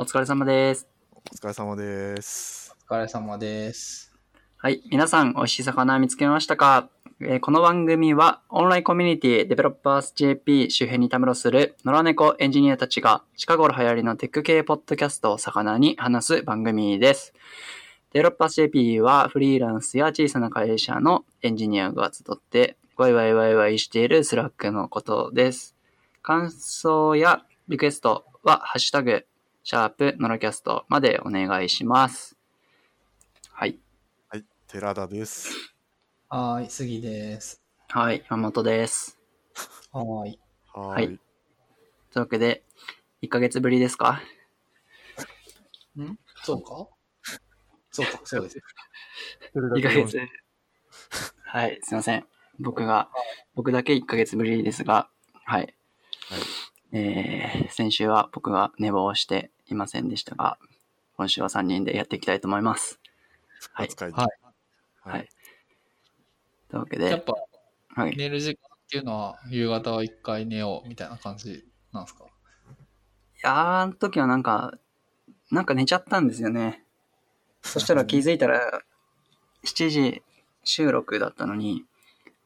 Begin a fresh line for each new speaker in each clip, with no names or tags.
お疲れ様です。
お疲れ様です。
お疲れ様です。
はい。皆さん、美味しい肴見つけましたか、えーこの番組は、オンラインコミュニティデベロッパーズ JP 周辺にたむろする野良猫エンジニアたちが、近頃流行りのテック系ポッドキャストを肴に話す番組です。 Developers JP は、フリーランスや小さな会社のエンジニアが集って、ワイワイワイワイしている Slack のことです。感想やリクエストは、ハッシュタグ、シャープ、ノラキャストまでお願いします。はい。
はい、寺田です。
はーい、杉です。
はい、山本です。
はーい。
は
はい。というわけで、1ヶ月ぶりですか？
ん？そうか？そうか、そうです。
?2 ヶ月。はい、すいません。僕が、僕だけ1ヶ月ぶりですが、はい。
はい
えー、先週は僕が寝坊していませんでしたが、今週は3人でやっていきたいと思います。はい
扱い。
はい
はい。というわけで、
やっぱ、
はい。
寝る時間っていうのは、夕方は一回寝ようみたいな感じなんですか？
いやー、あの時はなんか、なんか寝ちゃったんですよね。そしたら気づいたら、7時収録だったのに、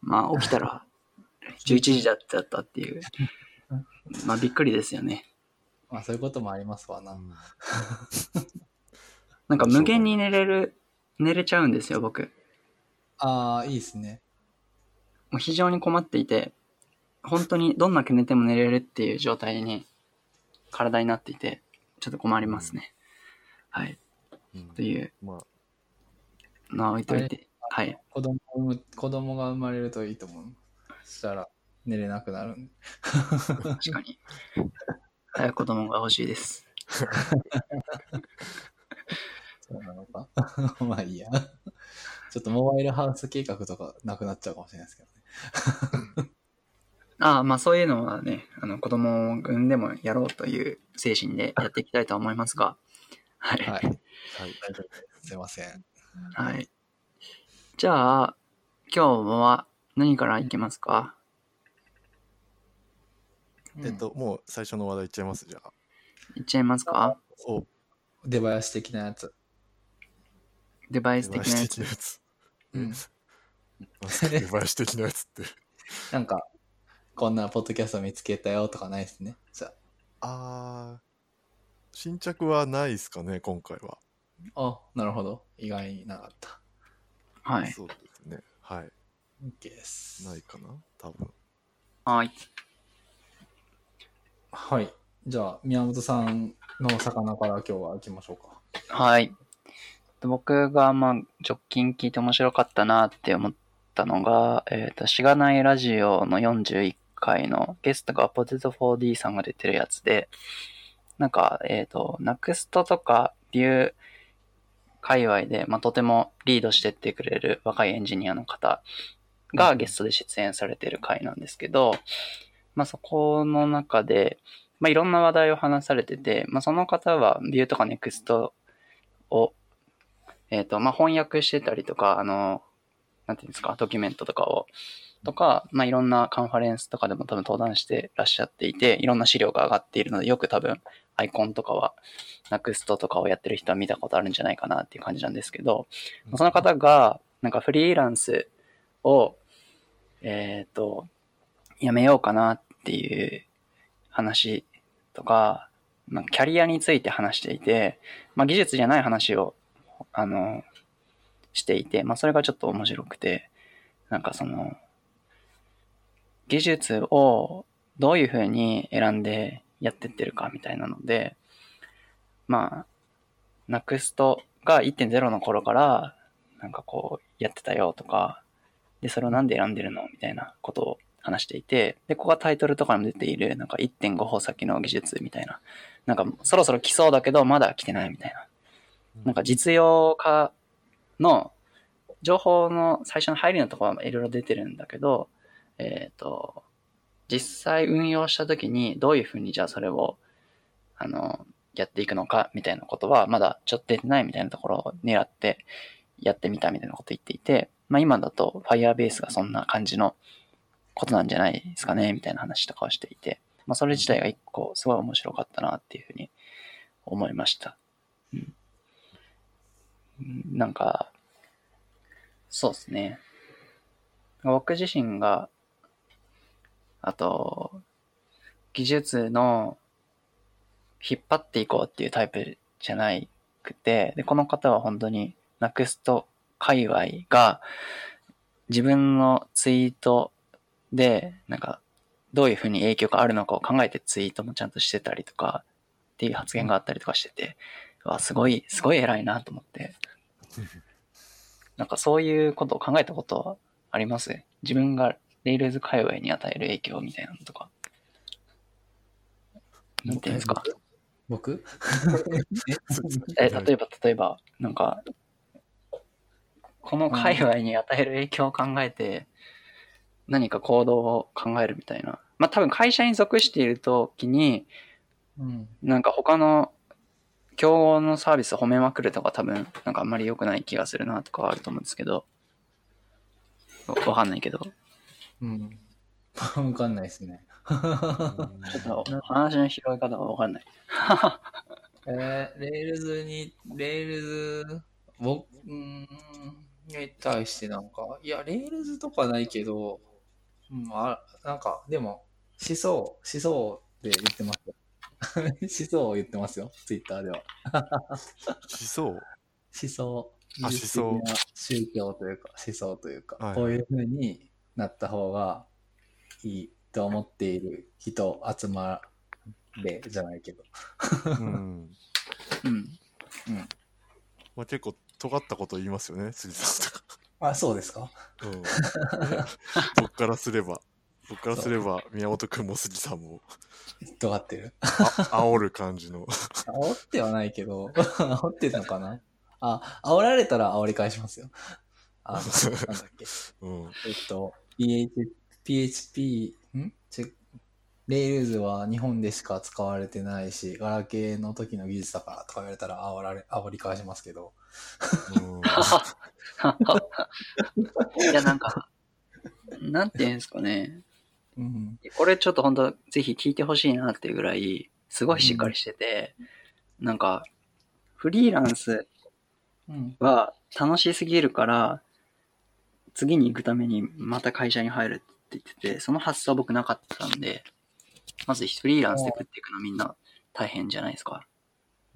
まあ起きたら 11時だったっていう。まあびっくりですよね。
まあ、そういうこともありますわな。
うん
なんか無限に寝れる、寝れちゃうんですよ、僕。
ああ、いいですね。
もう非常に困っていて、本当にどんだけ寝ても寝れるっていう状態に体になっていて、ちょっと困りますね。はい。
うん
という
まあ、
のは置いといて。はい。
子供を産む子供が生まれるといいと思う。そしたら、寝れなくなるんで。
確かに。早く子供が欲しいです。
そうなのか？まあいいや。ちょっとモバイルハウス計画とかなくなっちゃうかもしれないですけどね。
ああ、まあそういうのはね、あの子供を産んでもやろうという精神でやっていきたいと思いますが。はい。
はい。
はい。
すいません。
はい。じゃあ、今日は何からいきますか？
えっと、もう最初の話題いっちゃいます、じゃあ。
いっちゃいますか？
お、
出囃子的なやつ。
デバイス
デバイス
的なやつ。
的なやつ。
うん
デバイス的なやつって。
なんか、こんなポッドキャスト見つけたよとかないですね。じゃ
あー、新着はないですかね、今回は。
あ。あ、なるほど。意外になかった。
はい。
そうですね。はい。
OK です。
ないかな多分。
はい。
はい。じゃあ、宮本さんの魚から今日は行きましょうか。
はい。僕が、まあ、直近聞いて面白かったなって思ったのが、えっ、と、しがないラジオの41回のゲストがポテト 4D さんが出てるやつで、なんか、えっ、と、ナクストとかビュー界隈で、まあ、とてもリードしてってくれる若いエンジニアの方がゲストで出演されてる回なんですけど、まあ、そこの中で、まあ、いろんな話題を話されてて、まあ、その方はビューとかネクストを、えっ、と、まあ、翻訳してたりとか、あの、なんていうんですか、ドキュメントとかを、とか、まあ、いろんなカンファレンスとかでも多分登壇してらっしゃっていて、いろんな資料が上がっているので、よく多分、アイコンとかは、ナクストとかをやってる人は見たことあるんじゃないかなっていう感じなんですけど、その方が、なんかフリーランスを、えっ、と、やめようかなっていう話とか、まあ、キャリアについて話していて、まあ、技術じゃない話を、あの、していて、まあ、それがちょっと面白くて、なんかその、技術をどういうふうに選んでやってってるかみたいなので、まあ、ナクストが1.0の頃から、なんかこう、やってたよとか、で、それをなんで選んでるのみたいなことを話していて、で、ここがタイトルとかにも出ている、なんか1.5歩先の技術みたいな、なんかそろそろ来そうだけど、まだ来てないみたいな。なんか実用化の情報の最初の入りのところはいろいろ出てるんだけど、えっ、と、実際運用したときにどういうふうにじゃあそれを、あの、やっていくのかみたいなことはまだちょっと出てないみたいなところを狙ってやってみたみたいなこと言っていて、まあ今だと Firebase がそんな感じのことなんじゃないですかねみたいな話とかをしていて、まあそれ自体が一個すごい面白かったなっていうふうに思いました。うん。なんか、そうですね。僕自身が、あと、技術の引っ張っていこうっていうタイプじゃなくて、で、この方は本当に NUXT 界隈が自分のツイートで、なんか、どういうふうに影響があるのかを考えてツイートもちゃんとしてたりとか、っていう発言があったりとかしてて、うわ、すごい、すごい偉いなと思って。なんかそういうことを考えたことはあります？自分がレイルズ界隈に与える影響みたいなのとか。なんていうんですか？
僕？
え、例えば、例えば、なんか、この界隈に与える影響を考えて、何か行動を考えるみたいな。まあ多分会社に属しているときに、
うん。
なんか他の競合のサービスを褒めまくるとか多分、なんかあんまり良くない気がするなとかはあると思うんですけど、わわかんないけど、ち
うん。わかんないですね。
ょっと話の拾い方がわかんない。
えー、 Rails に、 Rails、僕、うーん、に対してなんか、いや、 Rails とかないけど、うん、あ、なんか、でも、思想、思想で言ってますよ。思想を言ってますよ、ツイッターでは。思想。
あ思想
技術的な宗教というか、思想というか、こういう風になった方がいいと思っている人集まれじゃないけど。
うん。
うん。
まあ結構尖ったこと言いますよね、辻さんとか。
あ、そうですか？
うん。僕からすれば、僕からすれば、宮本くんも辻さんも、
尖ってる？
あ煽る感じの。
煽ってはないけど、煽ってたのかな？あ、煽られたら煽り返しますよ。あの、なんだっけ？
うん。
えっと、PH PHP、ん？ちレイルズは日本でしか使われてないし、ガラケーの時の技術だからとか言われたら煽られ、煽り返しますけど。
うん
いや、なんか、なんていうんですかね。
うん。
これちょっと本当ぜひ聞いてほしいなっていうぐらい、すごいしっかりしてて、なんか、フリーランス
うん。
は楽しすぎるから、次に行くためにまた会社に入るって言ってて、その発想は僕なかったんで、まずフリーランスで食っていくのみんな大変じゃないですか。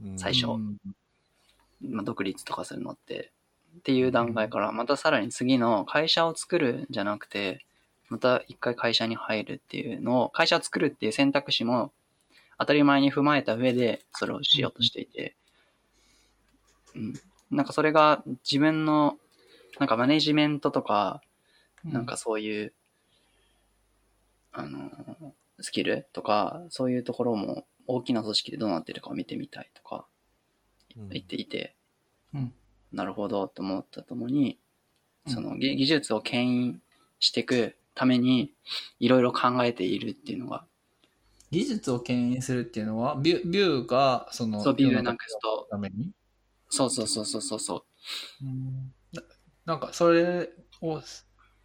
うん
最初
うん
まあ、独立とかするのって。っていう段階から、またさらに次の会社を作るんじゃなくて、また一回会社に入るっていうのを、会社を作るっていう選択肢も当たり前に踏まえた上でそれをしようとしていて、うん。なんかそれが自分の、なんかマネジメントとか、なんかそういう、あの、スキルとか、そういうところも大きな組織でどうなってるかを見てみたいとか
うん
言っていて、
うん。
なるほどと思ったともに、
うん。
その技技術を牽引していくために、いろいろ考えているっていうのが、
技術を牽引するっていうのは、ビュビューが、その、
そう、ビュー
世の中
ナクスト、
のために？
そうそうそうそうそうそう。
うん。ななんか、それを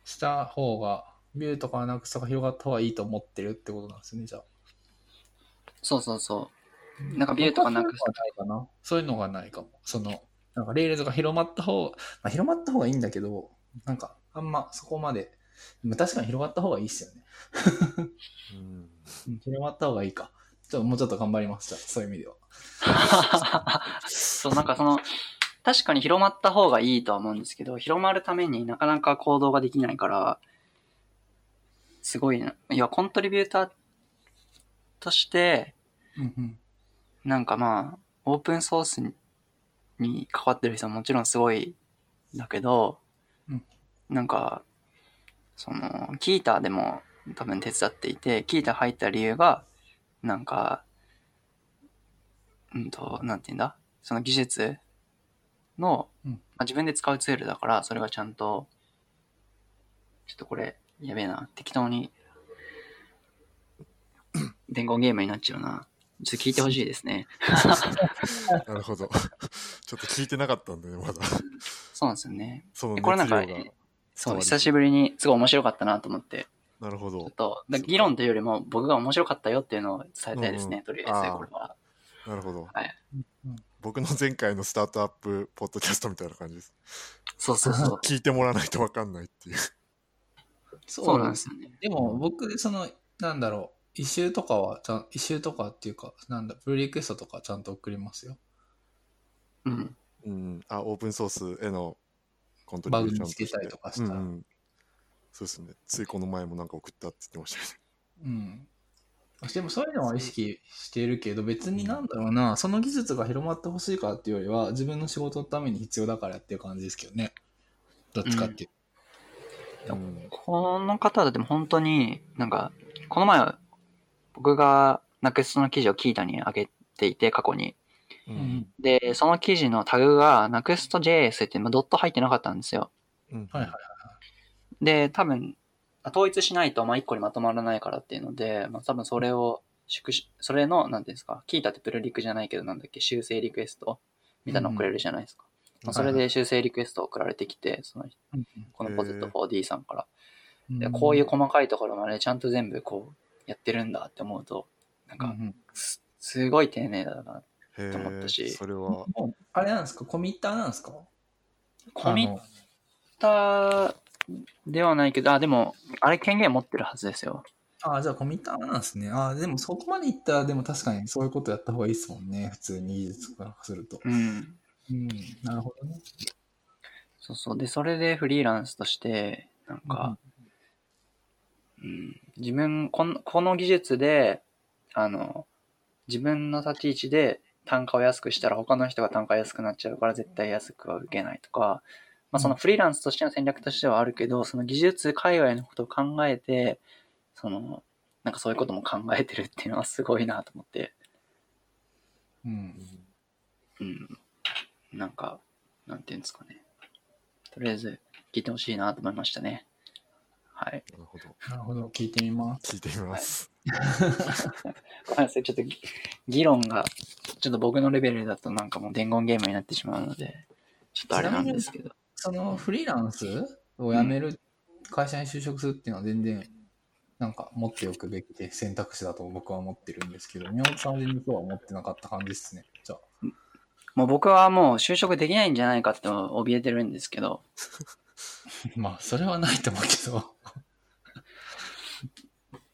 した方が、ビューとかなくさが広がった方がいいと思ってるってことなんですね、じゃあ。
そうそうそう。なんかビューとかなくす
僕はそういうのがないかな。そういうのがないかも。その、なんか Rails が広まった方、まあ、広まった方がいいんだけど、なんか、あんまそこまで、でも確かに広がった方がいいっすよね。
うん
うん広まった方がいいか。ちょっともうちょっと頑張ります、じゃあ、そういう意味では。
そう、なんかその、確かに広まった方がいいとは思うんですけど、広まるためになかなか行動ができないから、すごいな。いや、コントリビューターとして、
うんうん。
なんかまあ、オープンソースにに関わってる人はもちろんすごいんだけど、
うん
なんか、その、キータでも多分手伝っていて、キータ入った理由が、なんか、うんと、なんて言うんだ？その技術の、
うん
まあ、自分で使うツールだから、それがちゃんと、ちょっとこれ、やべえな。適当に、伝言ゲームになっちゃうな。ちょっと聞いてほしいですね。
なるほど。ちょっと聞いてなかったんでね、まだ。
そうなんですよね。
その
えこれなんか
熱量が。
そう、久しぶりにすごい面白かったなと思って、
なるほど
ちょっ。と、だ議論というよりも僕が面白かったよっていうのを伝えたいですね、とりあえず、これは。
なるほど。
はい
うん
僕の前回のスタートアップポッドキャストみたいな感じです。
そうそうそう。
聞いてもらわないと分かんないっていう。
そうなんですよね。
でも僕、その、なんだろう、一周とかはちゃん、一周とかっていうか、なんだ、プルリクエストとかちゃんと送りますよ。
うん。
うん。あ、オープンソースへのコントリビューション
バグ見つけたりとかしたら
うんうんそうですね。ついこの前もなんか送ったって言ってましたね。
うん。でもそういうのは意識しているけど、別になんだろうな、その技術が広まってほしいからっていうよりは、自分の仕事のために必要だからやってる感じですけどね。どっちかっていうと。
うん
この方はでも本当に、なんか、この前、僕が NUXT の記事をキータに上げていて、過去に。
う
うんん。
で、その記事のタグが Next.js って、まあ、ドット入ってなかったんですよ。
うん
はいはい。
で、多分、統一しないと、まあ、一個にまとまらないからっていうので、まあ、多分それをそれの、なんていうんですか、キータってプルリクじゃないけど、なんだっけ、修正リクエストみたいなの送れるじゃないですか。まあ、それで修正リクエスト送られてきて、その、
うん
このポゼット 4D さんから。
うん
でこういう細かいところまでちゃんと全部こう、やってるんだって思うと、なんか、
うんうん
すすごい丁寧だな。
へ
と思ったし
え、それは、
あれなんですか？コミッターなんですか？
コミッターではないけど、あ、でも、あれ権限持ってるはずですよ。
あじゃあコミッターなんですね。あでもそこまでいったら、でも確かにそういうことやった方がいいですもんね。普通に技術からすると。
うん。
うん、なるほどね。
そうそう。で、それでフリーランスとして、なんか、うん、自分この、この技術で、あの、自分の立ち位置で単価を安くしたら他の人が単価安くなっちゃうから絶対安くは受けないとか、まあそのフリーランスとしての戦略としてはあるけど、その技術界隈のことを考えて、その、なんかそういうことも考えてるっていうのはすごいなと思って、
うん。
うん。なんか、なんていうんですかね。とりあえず聞いてほしいなと思いましたね。はい。
なるほど。
なるほど。聞いてみます。
聞いてみます。
ごめんなさい、ちょっとぎ議論が、ちょっと僕のレベルだとなんかもう伝言ゲームになってしまうので、ちょっとあれなんですけど。
そのフリーランスを辞める、会社に就職するっていうのは全然、なんか持っておくべきで選択肢だと僕は思ってるんですけど、宮本さんは全然そうは思ってなかった感じですね。じゃあ。
もう僕はもう就職できないんじゃないかって怯えてるんですけど、
まあ、それはないと思うけど。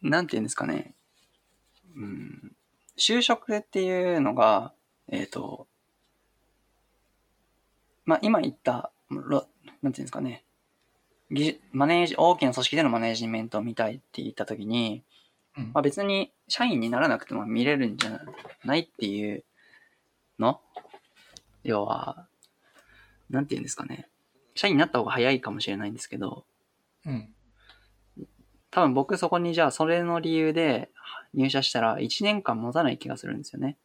なんていうんですかね。うん。就職っていうのが、えっ、と、まあ、今言った、ろなんていうんですかね。マネージ、大きな組織でのマネージメントを見たいって言ったときに、
うん
まあ、別に社員にならなくても見れるんじゃないっていうの？要は、なんていうんですかね。社員になった方が早いかもしれないんですけど、
うん。
多分僕そこにじゃあそれの理由で入社したら1年間持たない気がするんですよね。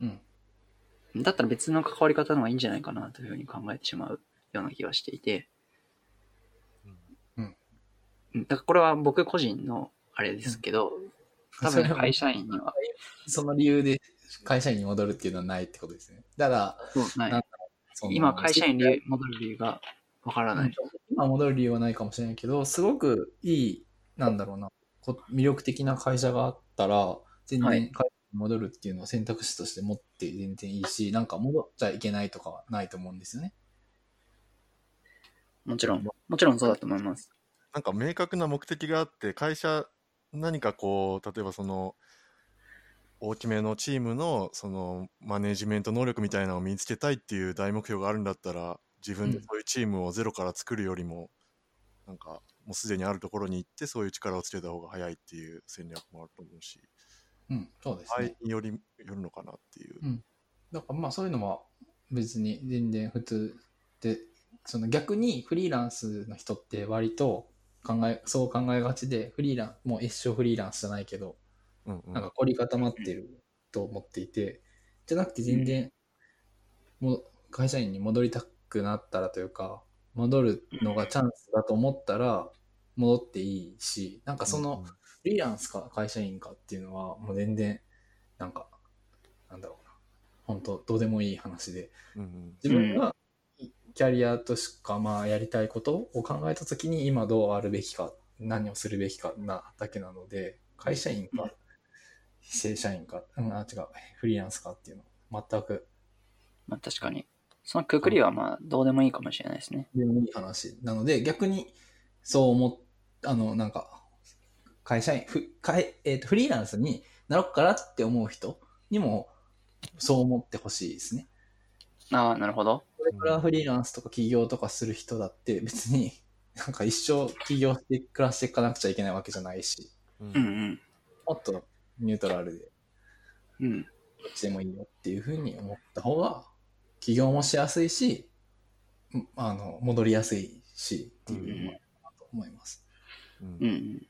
うん。
だったら別の関わり方の方がいいんじゃないかなというふうに考えてしまうような気がしていて。
うん
うん。だからこれは僕個人のあれですけど、多
それは
分会社員には、
その理由で会社員に戻るっていうのはないってことですね。ただ、
そうない今会社員に戻る理由がわからない。
今戻る理由はないかもしれないけど、すごくいい、なんだろうな、こ魅力的な会社があったら、全然
はい
会社に戻るっていうのを選択肢として持って全然いいし、なんか戻っちゃいけないとかはないと思うんですよね。
もちろん、もちろんそうだと思います。
なんか明確な目的があって、会社、何かこう、例えばその、大きめのチームのそのマネジメント能力みたいなのを身につけたいっていう大目標があるんだったら、自分でそういうチームをゼロから作るよりも、なんかもうすでにあるところに行って、そういう力をつけた方が早いっていう戦略もあると思うし、
うん、そうですね。
によりよるのかなっていう。
だからまあそういうのは別に全然普通で、その逆にフリーランスの人って割と考え、そう考えがちで、フリーラン、もう一生フリーランスじゃないけど、
うんうん。
なんか凝り固まってると思っていて、じゃなくて全然、もう会社員に戻りたくなったらというか、戻るのがチャンスだと思ったら、戻っていいし、なんかその、フリーランスか会社員かっていうのは、もう全然、なんか、なんだろうな、本当どうでもいい話で、自分がキャリアとしかまあやりたいことを考えたときに今どうあるべきか何をするべきかなだけなので会社員か正社員か、うん、あ、違う、フリーランスかっていうの、全く、
まあ確かに。そのくくりはまあどうでもいいかもしれないですね。
でもいい話なので、逆に、そう思っ、あの、なんか、会社員、ふかいえーとフリーランスになろうかなって思う人にも、そう思ってほしいですね。
ああ、なるほど。
これからフリーランスとか起業とかする人だって別になんか一生起業して暮らしていかなくちゃいけないわけじゃないし、
うん
うんうん。
もっとニュートラルで
うん。
どっちでもいいよっていうふうに思った方が起業もしやすいし、うんあの、戻りやすいしっていうのかなと思います。
うん
うんうん。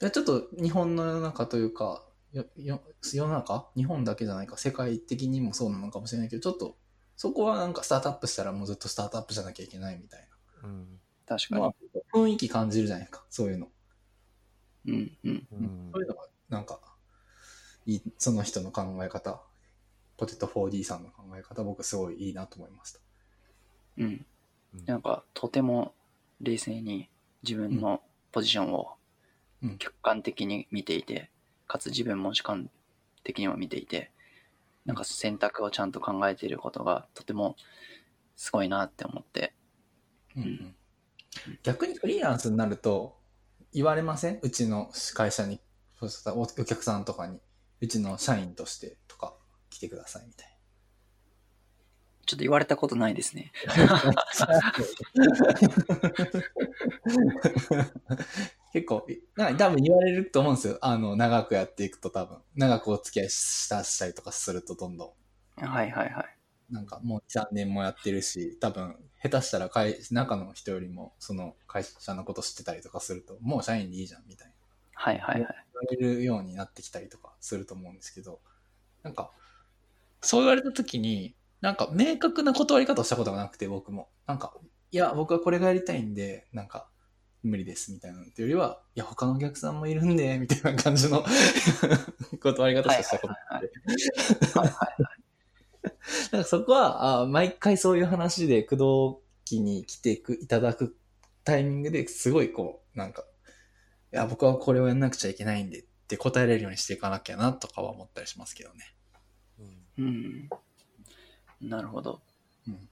でちょっと日本の世の中というか、よよ世の中？日本だけじゃないか、世界的にもそうなのかもしれないけど、ちょっとそこはなんかスタートアップしたらもうずっとスタートアップじゃなきゃいけないみたい
うん
確か
な。ま
に
あ。、雰囲気感じるじゃないか、そういうの。
うんうん。
うん
そういうのが、なんか、いい、その人の考え方、ポテト 4D さんの考え方、僕すごいいいなと思いました。
うん。
うん。
なんか、とても冷静に自分のポジションを
うん。
客観的に見ていて、かつ自分も主観的にも見ていて、なんか選択をちゃんと考えていることがとてもすごいなって思って。
うんうん。逆にフリーランスになると、言われません？うちの会社に、そうしたおお客さんとかに、うちの社員としてとか来てくださいみたい
ちょっと言われたことないですね。
な。結構、な多分言われると思うんですよ。あの、長くやっていくと多分。長くお付き合いしたしたりとかするとどんどん。
はいはいはい。
なんかもう3年もやってるし、多分下手したら会中の人よりもその会社のこと知ってたりとかすると、もう社員でいいじゃんみたいな
はいはいはい。
れるようになってきたりとかすると思うんですけど、なんか、そう言われた時に、なんか明確な断り方をしたことがなくて僕も。なんか、いや、僕はこれがやりたいんで、なんか、無理ですみたいなのってよりは、いや、他のお客さんもいるんで、みたいな感じの 断り方しかしたことなくて。
はいはい
なんかそこは、あ毎回そういう話で工藤機に来てくいただくタイミングですごいこう、なんか、いや、僕はこれをやんなくちゃいけないんでって答えれるようにしていかなきゃなとかは思ったりしますけどね。
うん
うん。なるほど。
うん。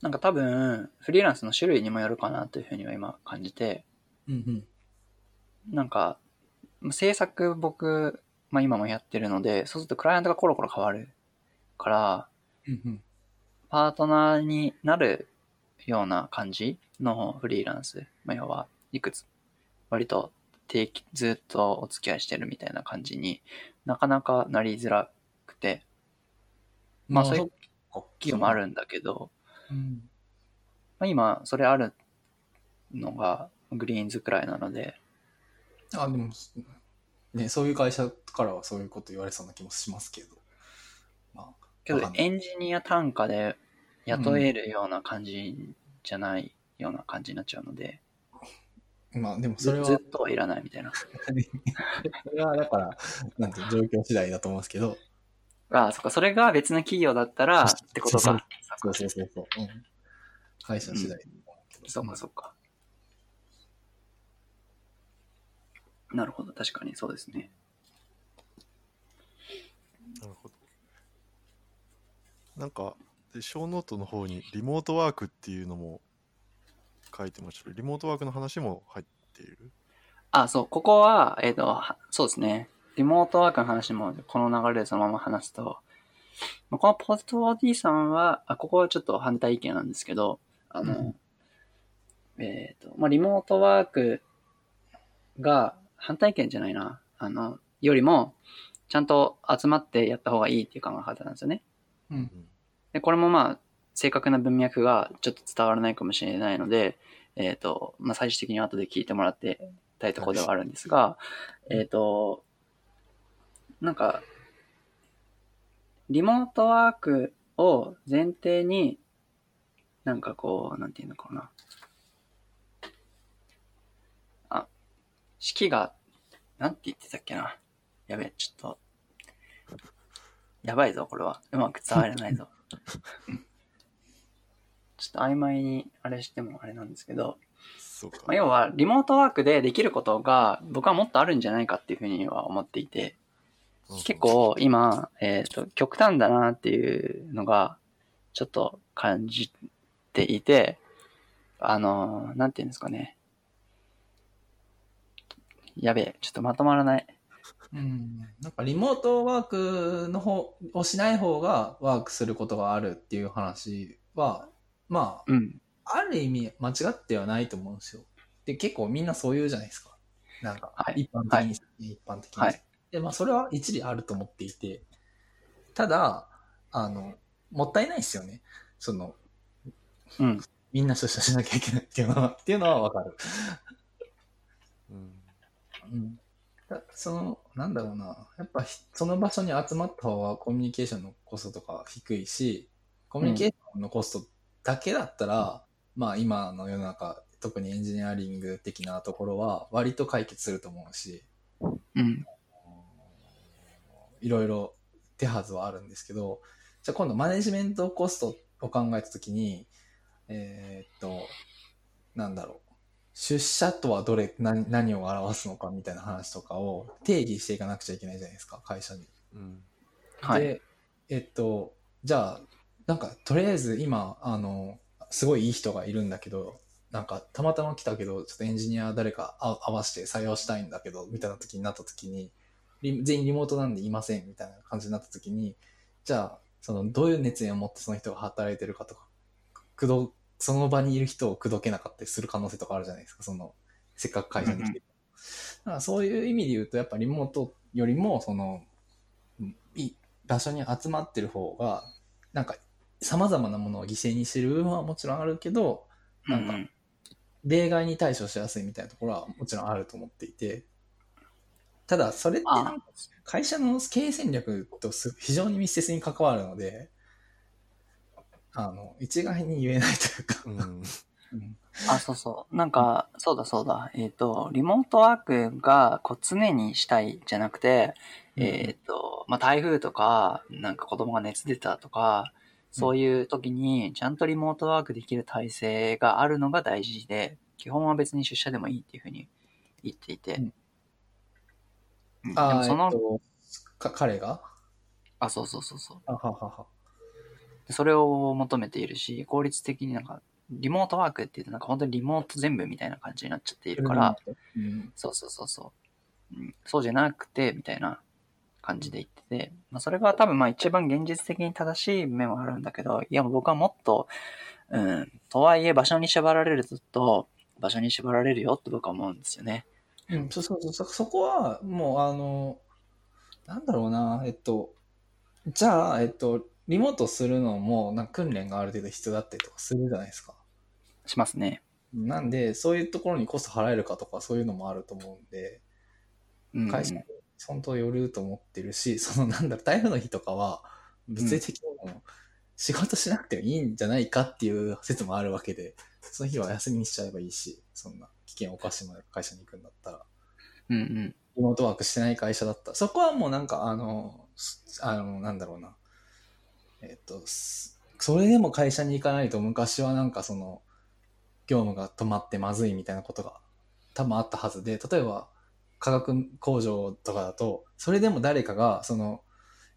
なんか多分、フリーランスの種類にもよるかなというふうには今感じて、
うんうん。
なんか、制作僕、まあ今もやってるので、そうするとクライアントがコロコロ変わるから、
うんうん。
パートナーになるような感じのフリーランス。まあ要はいくつ、割と定期、ずっとお付き合いしてるみたいな感じになかなかなりづらくて、まあそういう企業もあるんだけど、
うん。
まあ、今それあるのがグリーンズくらいなので、
あ、でも、ね、そういう会社からはそういうこと言われそうな気もしますけど。まあ、
けどエンジニア単価で雇えるような感じじゃないような感じになっちゃうので、
まあでも
ず
それは、
ずっとはいらないみたいな。
それはだから、なんていう状況次第だと思うんですけど、
ああ、そっか、それが別の企業だったらってこと
そう
か。
そうそうそうそう。うん。会社次第うけど。
そっかそっか。なるほど、確かにそうですね。
なるほど。なんか、でショーノートの方にリモートワークっていうのも書いてましたけど、リモートワークの話も入っている？
あ、そう、ここは、えっ、と、はそうですね。リモートワークの話もこの流れでそのまま話すと、まあこのポスト 4D さんは、あ、ここはちょっと反対意見なんですけど、あの、えっ、と、まあ、リモートワークが反対意見じゃないな。あの、よりも、ちゃんと集まってやった方がいいっていう考え方なんですよね。
うん。
で、これもまあ、正確な文脈がちょっと伝わらないかもしれないので、えっ、と、まあ、最終的に後で聞いてもらってたいところではあるんですが、えっと、なんか、リモートワークを前提に、なんかこう、なんていうのかな。あ、式が、なんて言ってたっけな。やべえ、ちょっと、やばいぞ、これは。うまく伝わらないぞ。ちょっと曖昧にあれしてもあれなんですけど、
そうか。
まあ、要はリモートワークでできることが僕はもっとあるんじゃないかっていうふうには思っていて、結構今、えっ、と、極端だなっていうのが、ちょっと感じていて、あの、なんていうんですかね。やべえ、ちょっとまとまらない。
うん。なんかリモートワークの方をしない方がワークすることがあるっていう話は、ま
うん。
あ、ある意味間違ってはないと思うんですよ。で、結構みんなそう言うじゃないですか。なんか
は、い
一般的に、一般的に。
はい
で、まあ、それは一理あると思っていて、ただ、あの、もったいないですよね。その、
うん。
みんな出社しなきゃいけないっていうのは、っていうのはわかる。
うん
うん。だその、なんだろうな。やっぱひ、その場所に集まった方がコミュニケーションのコストとか低いし、コミュニケーションのコストだけだったら、まあ今の世の中、特にエンジニアリング的なところは割と解決すると思うし、
うん。
いろいろ手はずはあるんですけど、じゃあ今度マネジメントコストを考えたときに、えーっと、なんだろう。出社とはどれ、何何を表すのかみたいな話とかを定義していかなくちゃいけないじゃないですか、会社に。
うん
はい。
で、えっと、じゃあ、なんか、とりあえず今、あの、すごいいい人がいるんだけど、なんか、たまたま来たけど、ちょっとエンジニア誰かあ合わせて採用したいんだけど、みたいな時になった時に、リ全員リモートなんでいません、みたいな感じになった時に、じゃあ、その、どういう熱意を持ってその人が働いてるかとか、くど、その場にいる人を口説けなかったりする可能性とかあるじゃないですか、その、せっかく会社に来てる。だからそういう意味で言うと、やっぱリモートよりも、その、い場所に集まってる方が、なんか、様々なものを犠牲にしてる部分はもちろんあるけど、なんか
うん
例外に対処しやすいみたいなところはもちろんあると思っていて、ただ、それってなんか会社の経営戦略とす非常に密接に関わるので、あの、一概に言えないというか、
うん。
うん。
あ、そうそう。なんか、そうだそうだ。えっ、と、リモートワークがこう常にしたいじゃなくて、えっ、と、まあ、台風とか、なんか子供が熱出たとか、そういう時にちゃんとリモートワークできる体制があるのが大事で、基本は別に出社でもいいっていうふうに言っていて。
うん。
うん。で
ああ、
もその、
えっと、か彼が？
あ、そうそうそうそう。
あははは。
でそれを求めているし、効率的になんか、リモートワークって言うとなんか本当にリモート全部みたいな感じになっちゃっているから、
うん、
そうそうそうそう。うん、そうじゃなくて、みたいな感じで言ってて、まあ、それが多分まあ一番現実的に正しい面はあるんだけど、いや僕はもっと、うん、とはいえ場所に縛られると、場所に縛られるよって僕は思うんですよね。
うん、そうそうそう、そそこは、もう、あの、なんだろうな、えっと、じゃあ、えっと、リモートするのも、なんか訓練がある程度必要だったりとかするじゃないですか。
しますね。
なんで、そういうところにコスト払えるかとか、そういうのもあると思うんで、
うん、
会社に本当寄ると思ってるし、その、なんだろう、台風の日とかは、物理的にも仕事しなくてもいいんじゃないかっていう説もあるわけで、その日は休みにしちゃえばいいし、そんな危険を冒してまで会社に行くんだったら。
うんうん。
リモートワークしてない会社だった。そこはもうなんか、あの、すあの、なんだろうな。えっと、すそれでも会社に行かないと昔はなんかその、業務が止まってまずいみたいなことが多分あったはずで、例えば化学工場とかだと、それでも誰かが、その、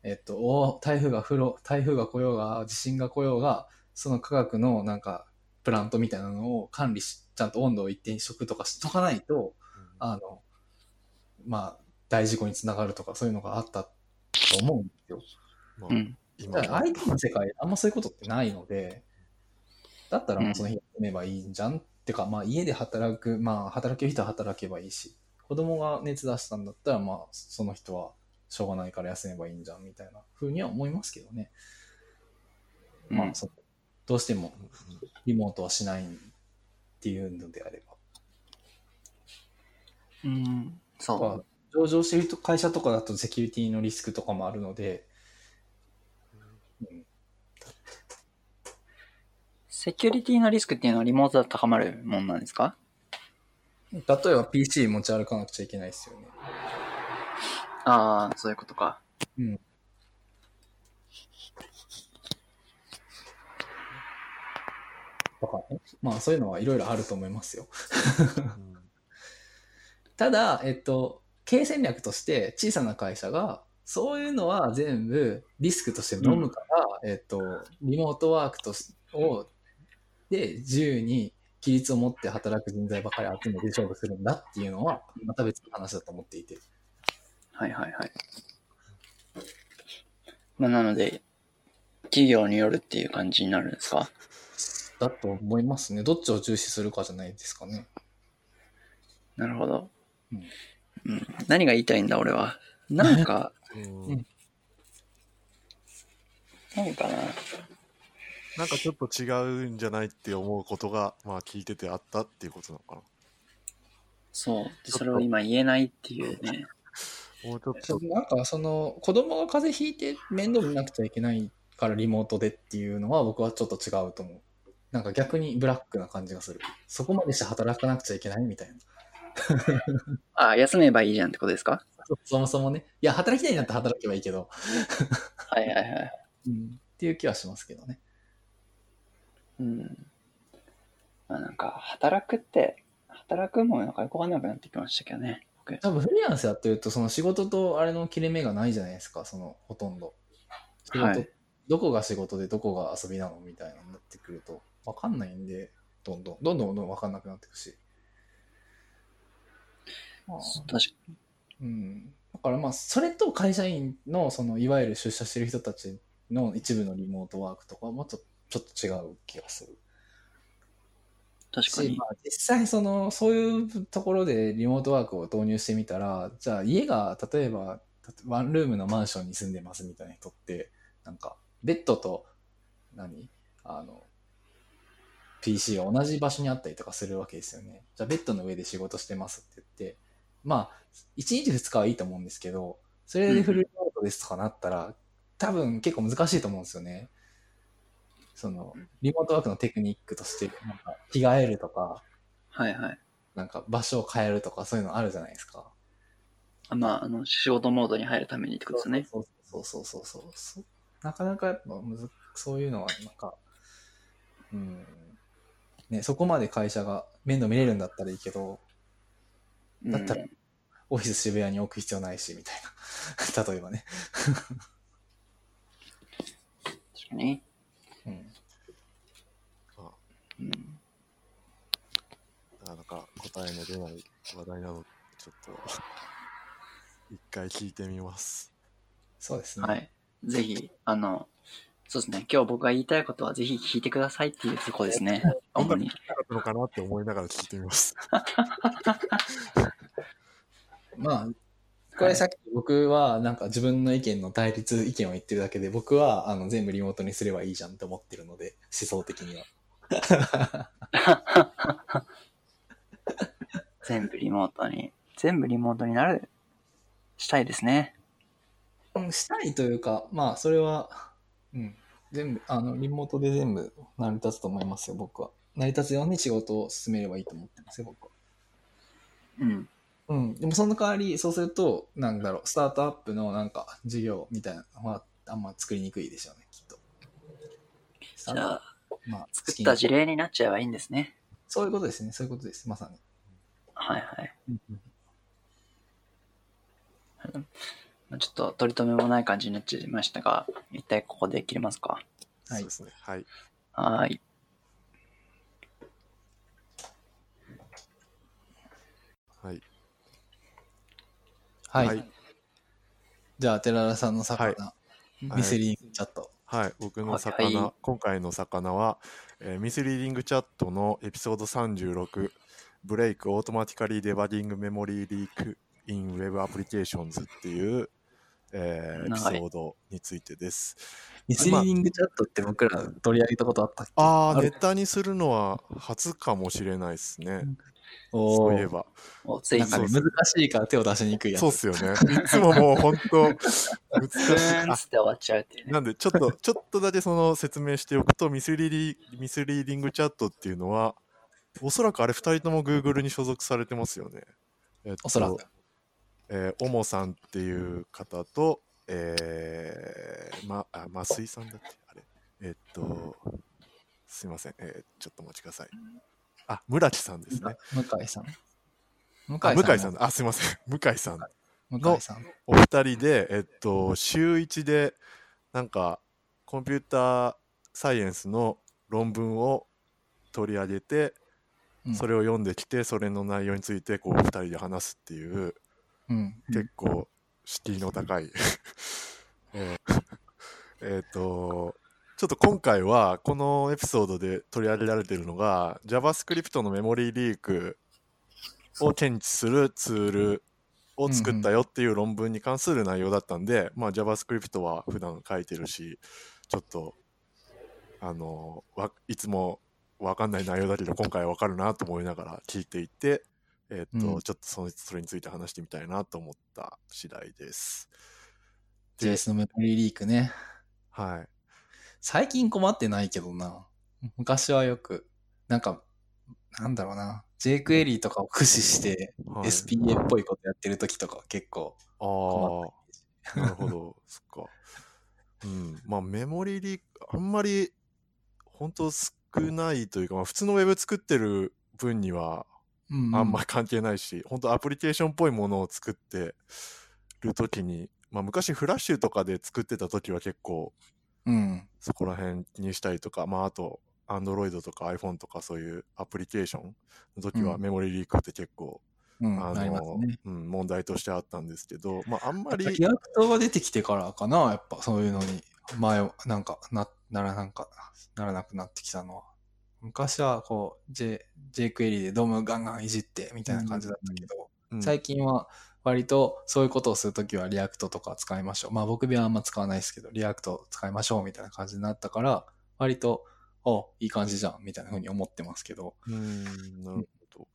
えっと、お台風が降ろう、台風が来ようが、地震が来ようが、その化学のなんか、プラントみたいなのを管理し、ちゃんと温度を一定に食とかしとかないと、あの、まあ、大事故につながるとかそういうのがあったと思うんですよ。
まあ
うん。
今
だから IT の世界あんまそういうことってないので、だったらもうその日休めばいいんじゃん、ってか、まあ家で働く、まあ働ける人は働けばいいし、子供が熱出したんだったら、まあその人はしょうがないから休めばいいんじゃん、みたいな風には思いますけどね。ま
うん
あそうどうしてもリモートはしないっていうのであれば。
うん。そ
まあ上場してる人会社とかだとセキュリティのリスクとかもあるので、うん
う。セキュリティのリスクっていうのはリモートだと高まるもんなんですか？
例えば PC 持ち歩かなくちゃいけないですよね。
ああ、そういうことか。
うん。とかね。まあそういうのはいろいろあると思いますよ。
うん
ただ、えっと、経営戦略として小さな会社がそういうのは全部リスクとして飲むから、えっと、リモートワークとしを、で、自由に規律を持って働く人材ばかり集めて勝負するんだっていうのは、また別の話だと思っていて。
はいはいはい。まあ、なので、企業によるっていう感じになるんですか？
だと思いますね。どっちを重視するかじゃないですかね。
なるほど。
うん
うん、何が言いたいんだ俺は？なんか、
うん
うん
何かな？
なんかちょっと違うんじゃないって思うことが、まあ聞いててあったっていうことなのか
そう。でそれを今言えないっていうね。
な。もうちょっと、
なんかその子供が風邪ひいて面倒見なくちゃいけないからリモートでっていうのは僕はちょっと違うと思う。なんか逆にブラックな感じがする。そこまでして働かなくちゃいけないみたいな。
あ、休めばいいじゃんってことですか？
そもそもね。いや、働きたいんだったら働けばいいけど、
はいはいはい。
うん、っていう気はしますけどね。
うん。まあなんか、働くって、働くもなんかよくわかんなくなってきましたけどね。僕
多分フリーランスやってると、その仕事とあれの切れ目がないじゃないですか、そのほとんど。仕事
はい
どこが仕事でどこが遊びなのみたいなのになってくると、わかんないんで、どんどん、どんどんどんわかんなくなっていくし。まあ
確か
うん、だからまあそれと会社員のそのいわゆる出社してる人たちの一部のリモートワークとかはもうちょちょっと違う気がする。
確かに。
しま。あ、実際そのそういうところでリモートワークを導入してみたらじゃあ家が例えばワンルームのマンションに住んでますみたいな人ってなんかベッドと何？あの PC が同じ場所にあったりとかするわけですよね。じゃあベッドの上で仕事してますって言ってまあ1日2日はいいと思うんですけどそれでフルリモートですとかなったら、多分結構難しいと思うんですよねそのリモートワークのテクニックとしてなんか着替えるとか
はいはい。
なんか場所を変えるとかそういうのあるじゃないですか。
あまあ、あの、仕事モードに入るためにってことですね。
そうそうそうそうそうそう。なかなかやっぱむずそういうのはなんか、うん。ね、そこまで会社が面倒見れるんだったらいいけど、だったら
うん
オフィス渋谷に置く必要ないし、みたいな。例えばね。
確かに。
うん。
なかなか答えの出ない話題なので、ちょっと、一回聞いてみます。
そうですね。
はい。ぜひ、あの、そうですね。今日僕が言いたいことはぜひ聞いてくださいっていうところですね。主に。
なかったのかなって思いながら聞いてみます。
まあ、これさっき僕はなんか自分の意見の対立意見を言ってるだけで、僕はあの全部リモートにすればいいじゃんって思ってるので、思想的には。
全部リモートに、全部リモートになる、したいですね。
うんしたいというか、まあ、それは、うん、全部、あの、リモートで全部成り立つと思いますよ、僕は。成り立つように仕事を進めればいいと思ってますよ、僕は。
うん。
うん。でもその代わり、そうすると、なんだろう、スタートアップのなんか、事業みたいなのは、あんま作りにくいでしょうね、きっと。
じゃあ、
まあ、
作った事例になっちゃえばいいんですね。
そういうことですね、そういうことです、まさに。
はいはい。まあちょっと取り留めもない感じになっちゃいましたが、一体ここで切れますか。
はい
そうですね。はい。
はーい。
はい。
はい。
はい
じゃあ、寺田さんの魚、
はい
Misreading Chat。
はい、僕の
はい。
肴、
はい
今回の肴は、えー Misreading Chat のエピソード36、BLeak Automatically Debugging Memory Leaks in Web Applications っていう、えーエピソードについてです。
Misreading Chat って僕ら取り上げたことあったっけ？
ああ、ネタにするのは初かもしれないですね。そういえば。
なんかね、難しいから手を出しにくいやつ。
そうっすよね。いつももう本当 難しい。
終わっちゃうっていうね。
なんで、ちょっと、ちょっとだけその説明しておくと、ミスリリミスリーディングチャットっていうのは、おそらくあれ2人とも Google に所属されてますよね。えっと
おそらく。
えー、オモさんっていう方と、えー、ま、あ、増井さんだっけ？あれ？えっと、すいません。えーちょっとお待ちください。あ、村木さんですね。
向井さん。向
井さ
の
んだ。あ、すいません。向井さん。
向向井さん。
お二人で、えっと、週1で、なんか、コンピューターサイエンスの論文を取り上げて、
うん
それを読んできて、それの内容について、こう、二人で話すっていう、
うん。
結構、敷居の高い。えーえっと、ちょっと今回は、このエピソードで取り上げられているのが、JavaScript のメモリーリークを検知するツールを作ったよっていう論文に関する内容だったんで、まあ JavaScript は普段書いてるし、ちょっと、あの、わいつもわかんない内容だけど、今回はわかるなと思いながら聞いていて、えっと、
うん
ちょっとそのそれについて話してみたいなと思った次第です。で
JS のメモリーリークね。
はい。
最近困ってないけどな。昔はよく、なんか、なんだろうな。jQuery とかを駆使して、
はい、
SPA っぽいことやってる時とか結構困
ああ、なるほど、そっか。うん、まあメモリリーク、あんまり、本当少ないというか、まあ、普通のウェブ作ってる分には
うんうん。
あんまり関係ないし、本当アプリケーションっぽいものを作ってるときに、まあ昔フラッシュとかで作ってたときは結構
うん。
そこら辺にしたりとか、まああと Android とか iPhone とかそういうアプリケーションの時は
うん
メモリリークって結構、
うん。
あの、
ね。
うん、問題としてあったんですけど、まああんまり、
React が出てきてからかな、やっぱそういうのに、前を、なんか、な、ならなんか、ならなくなってきたのは。昔は、こう、J、jQuery で DOM ガンガンいじって、みたいな感じだったけど、
うん
最近は、割と、そういうことをするときは、 React とか使いましょう。まあ、僕はあんま使わないですけど、 React 使いましょう、みたいな感じになったから、割と、おいい感じじゃん、みたいな風に思ってますけど、
うーん、なるほど。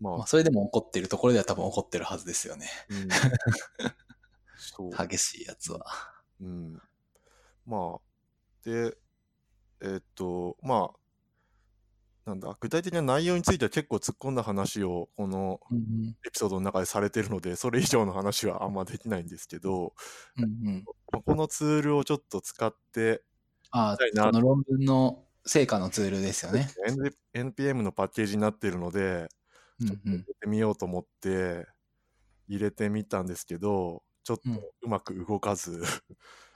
まあ、
まあ、それでも怒ってるところでは多分怒ってるはずですよね。
うん。
激しいやつは。
うん。まあ、で、えーっと、まあ、なんだ、具体的な内容については結構突っ込んだ話を、この
うん
エピソードの中でされてるので、それ以上の話はあんまできないんですけど、
うん。うん
このツールをちょっと使って、
あこの論文の成果のツールですよね。
NPM のパッケージになってるので、
うんうん。
入れてみようと思って、入れてみたんですけど、ちょっと
うん
うまく動かず、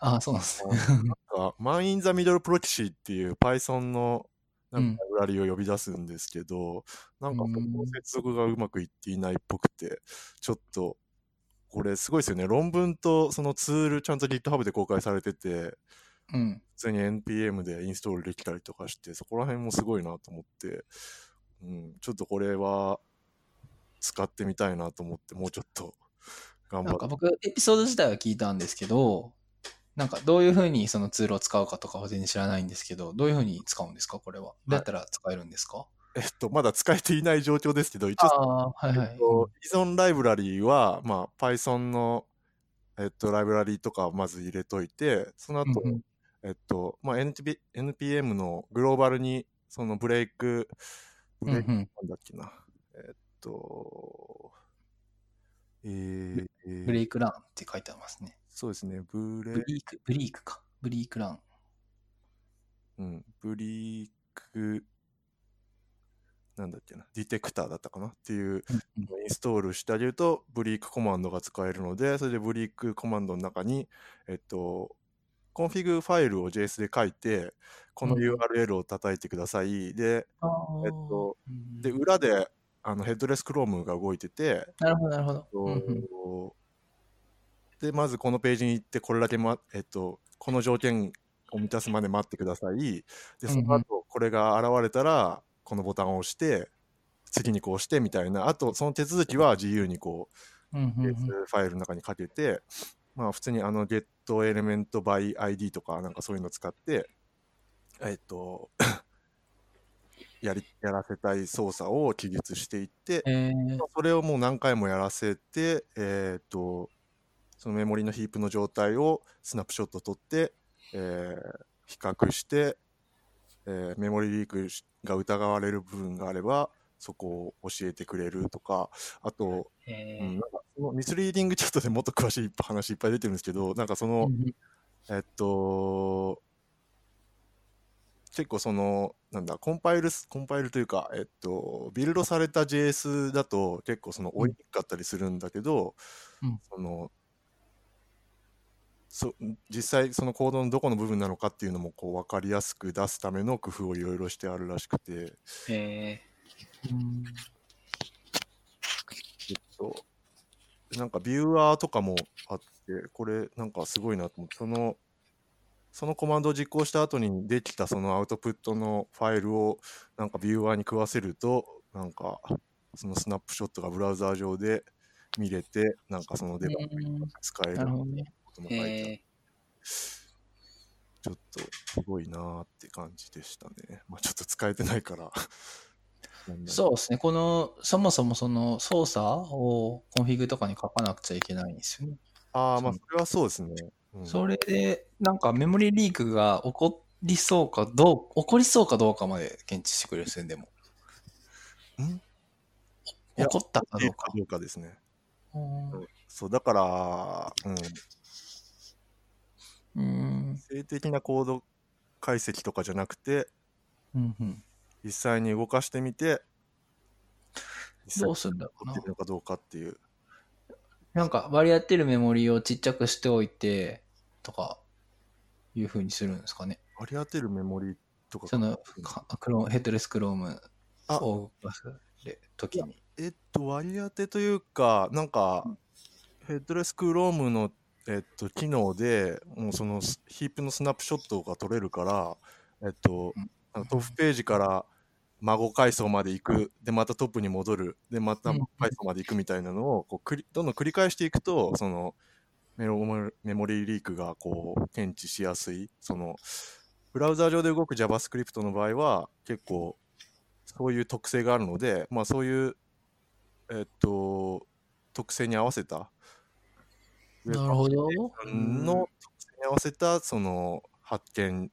ああ、そうなんですね。
なんか、マン・イン・ザ・ミドル・プロキシーっていう Python のなん
うん
かラリを呼び出すんですけど、なんかそこ
うん
の接続がうまくいっていないっぽくて、ちょっと、これすごいですよね。論文とそのツールちゃんと GitHub で公開されてて、
うん。
普通に NPM でインストールできたりとかして、そこら辺もすごいなと思って、うん、ちょっとこれは使ってみたいなと思って、もうちょっと頑張って。
なんか僕、エピソード自体は聞いたんですけど、なんかどういうふうにそのツールを使うかとかは全然知らないんですけど、どういうふうに使うんですか？これは。どうやったら使えるんですか、
えっと、まだ使えていない状況ですけど、一応
はいはい
えっ。と、依存ライブラリーは、まあ、Python の、えっと、ライブラリーとかをまず入れといて、その後、
うんうん
えっと、まあ、NP NPM のグローバルに、そのブレイク、ブレイク、
うんうん
なんだっけな、えっと、えー、えー
ブレイクランって書いてありますね。
そうですね、ブレ
ブリーク、ブリークか。ブリークラン。
うん、 BLeak、なんだっけな、 Detector だったかなっていう、インストールしてあげると、 BLeak コマンドが使えるので、それで BLeak コマンドの中に、えっと、コンフィグファイルを JS で書いて、この
うん
URL を叩いてください。で、
あ
えっと、
うん
で、裏であの Headless Chrome が動いてて、
なるほど、なるほど。
で、まずこのページに行って、これだけ、ま、えっと、この条件を満たすまで待ってください。で、その後、これが現れたら、このボタンを押して、次にこうしてみたいな、あと、その手続きは自由にこう、
うんうんうん。
ファイルの中にかけて、まあ、普通にあの、get element by ID とか、なんかそういうのを使って、えっと、やり、やらせたい操作を記述していって、
えー。
まあそれをもう何回もやらせて、えっ、と、そのメモリのヒープの状態をスナップショット撮って、えー比較して、えーメモリリークが疑われる部分があれば、そこを教えてくれるとか、あと、
えー。
うん、なんかそのミスリーディングチャットでもっと詳しい話いっぱい出てるんですけど、なんかその、えっと、結構その、なんだ、コンパイルす、コンパイルというか、えっと、ビルドされた JS だと結構その追いにくかったりするんだけど、
うん。
その、そ実際そのコードのどこの部分なのかっていうのもこう分かりやすく出すための工夫をいろいろしてあるらしくて、
へ
えっと、なんかビューアーとかもあって、これなんかすごいなと思って、その、そのコマンドを実行した後にできたそのアウトプットのファイルをなんかビューアーに食わせると、なんかそのスナップショットがブラウザー上で見れて、なんかそのデバッグに使える。
なるほどね。
ことも書いて。ちょっとすごいなーって感じでしたね。まあちょっと使えてないから。
そうですね。この、そもそもその操作をコンフィグとかに書かなくちゃいけないんですよね。
ああ、まあ
そ
それはそうですね。うん、
それで、なんかメモリリークが起こりそうかどう、起こりそうかどうかまで検知してくれるんでも。
ん？
起こったかどうか。
どうかですね。
うん
そう、だから、うん、
うん。
性的なコード解析とかじゃなくて、
うんうん。
実際に動かしてみて、
どうするんだろうな
のかどうかっていう。
なんか割り当てるメモリをちっちゃくしておいて、とか、いう風にするんですかね。
割り当てるメモリとか
その、かクローヘッドレスクローム
あ
を動かす時に。
えっと、割り当てというか、なんか、ヘッドレスクロームの、えっと、機能で、もうそのスヒープのスナップショットが取れるから、えっと
うん、
あのトップページから孫階層まで行く、で、またトップに戻る、で、また
うん。
孫階層まで行くみたいなのを、こう繰りどんどん繰り返していくと、その、メモメモリーリークがこう検知しやすい、その、ブラウザー上で動く JavaScript の場合は、結構、そういう特性があるので、まあそういうえっと、特性に合わせた、
なるほど。
の特性に合わせた、その、発見、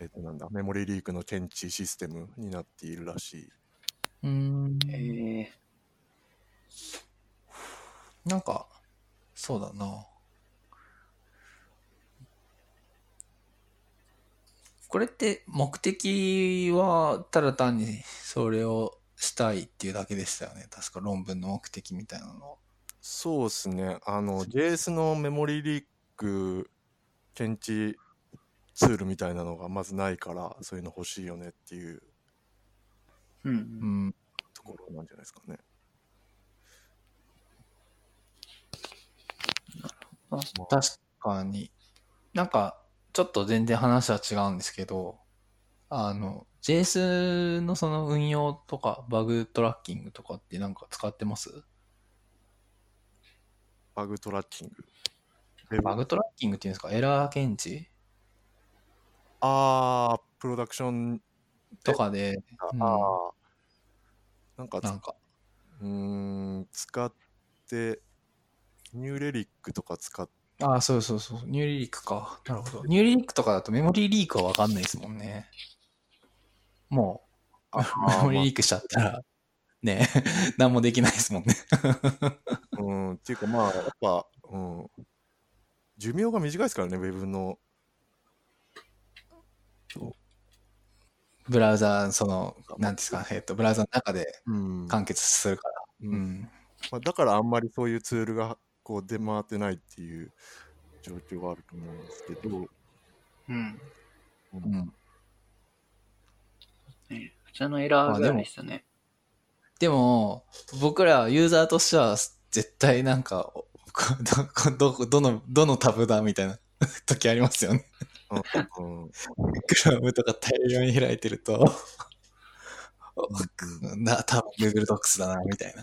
えっと、なんだ、メモリーリークの検知システムになっているらしい。
うん。
へえ。
なんか、そうだな。これって目的はただ単にそれをしたいっていうだけでしたよね。確か論文の目的みたいなのは。
そうですね。あの、JS のメモリーリーク検知ツールみたいなのがまずないから、そういうの欲しいよねっていう
う。
うんん。
ところなんじゃないですかね。
あ
確かに。なんか、ちょっと全然話は違うんですけど、あの、JS のその運用とかバグトラッキングとかってなんか使ってます？
バグトラッキング。
バグトラッキングっていうんですか？エラー検知？
あー、プロダクション
とかで、うん
ああ。なんかつ
なんか、
うーん、使って、ニューレリックとか使っ
ああ、そうそうそう、ニューリリックか。なるほど。ニューリリックとかだとメモリーリークはわかんないですもんね。もう、メモリーリークしちゃったら、ね、何もできないですもんね。
うん、っていうかまあ、やっぱ、うん、寿命が短いですからね、ウェブの。
ブラウザー、その、なんですか、えっと、ブラウザの中で
うん
完結するから。
う
うんん。
まあ、だからあんまりそういうツールがこう出回ってないっていう状況があると思うんですけど、
うん。
うん。
ね普通のエラーぐらいですよね。
でも、僕らユーザーとしては、絶対なんか、おど、ど、どの、どのタブだみたいな 時ありますよね。
うんうん
クラムとか大量に開いてると、な、多分 Google Docs だな、みたいな。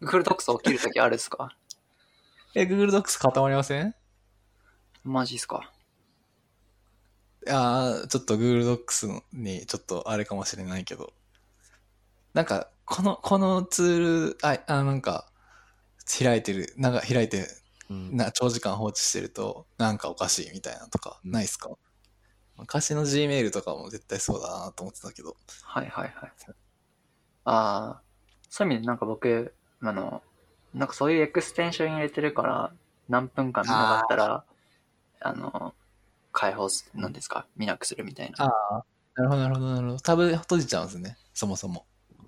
Google Docs 起きるときあるっすか？
え、Google Docs 固まりません？
マジっすか？
ああ、ちょっと Google Docs にちょっとあれかもしれないけど。なんか、この、このツール、あ、あなんか、開いてる、なんか開いて、
うん
な、長時間放置してると、なんかおかしいみたいなとか、
うん
ないっすか？昔の Gmail とかも絶対そうだなと思ってたけど。
はいはいはい。ああ、そういう意味でなんか僕、あの、なんかそういうエクステンション入れてるから、何分間長かったら、あの、解放す、なんですか、見なくするみたいな。
ああ、なるほど、なるほど、なるほど。タブ閉じちゃうんですね、そもそも。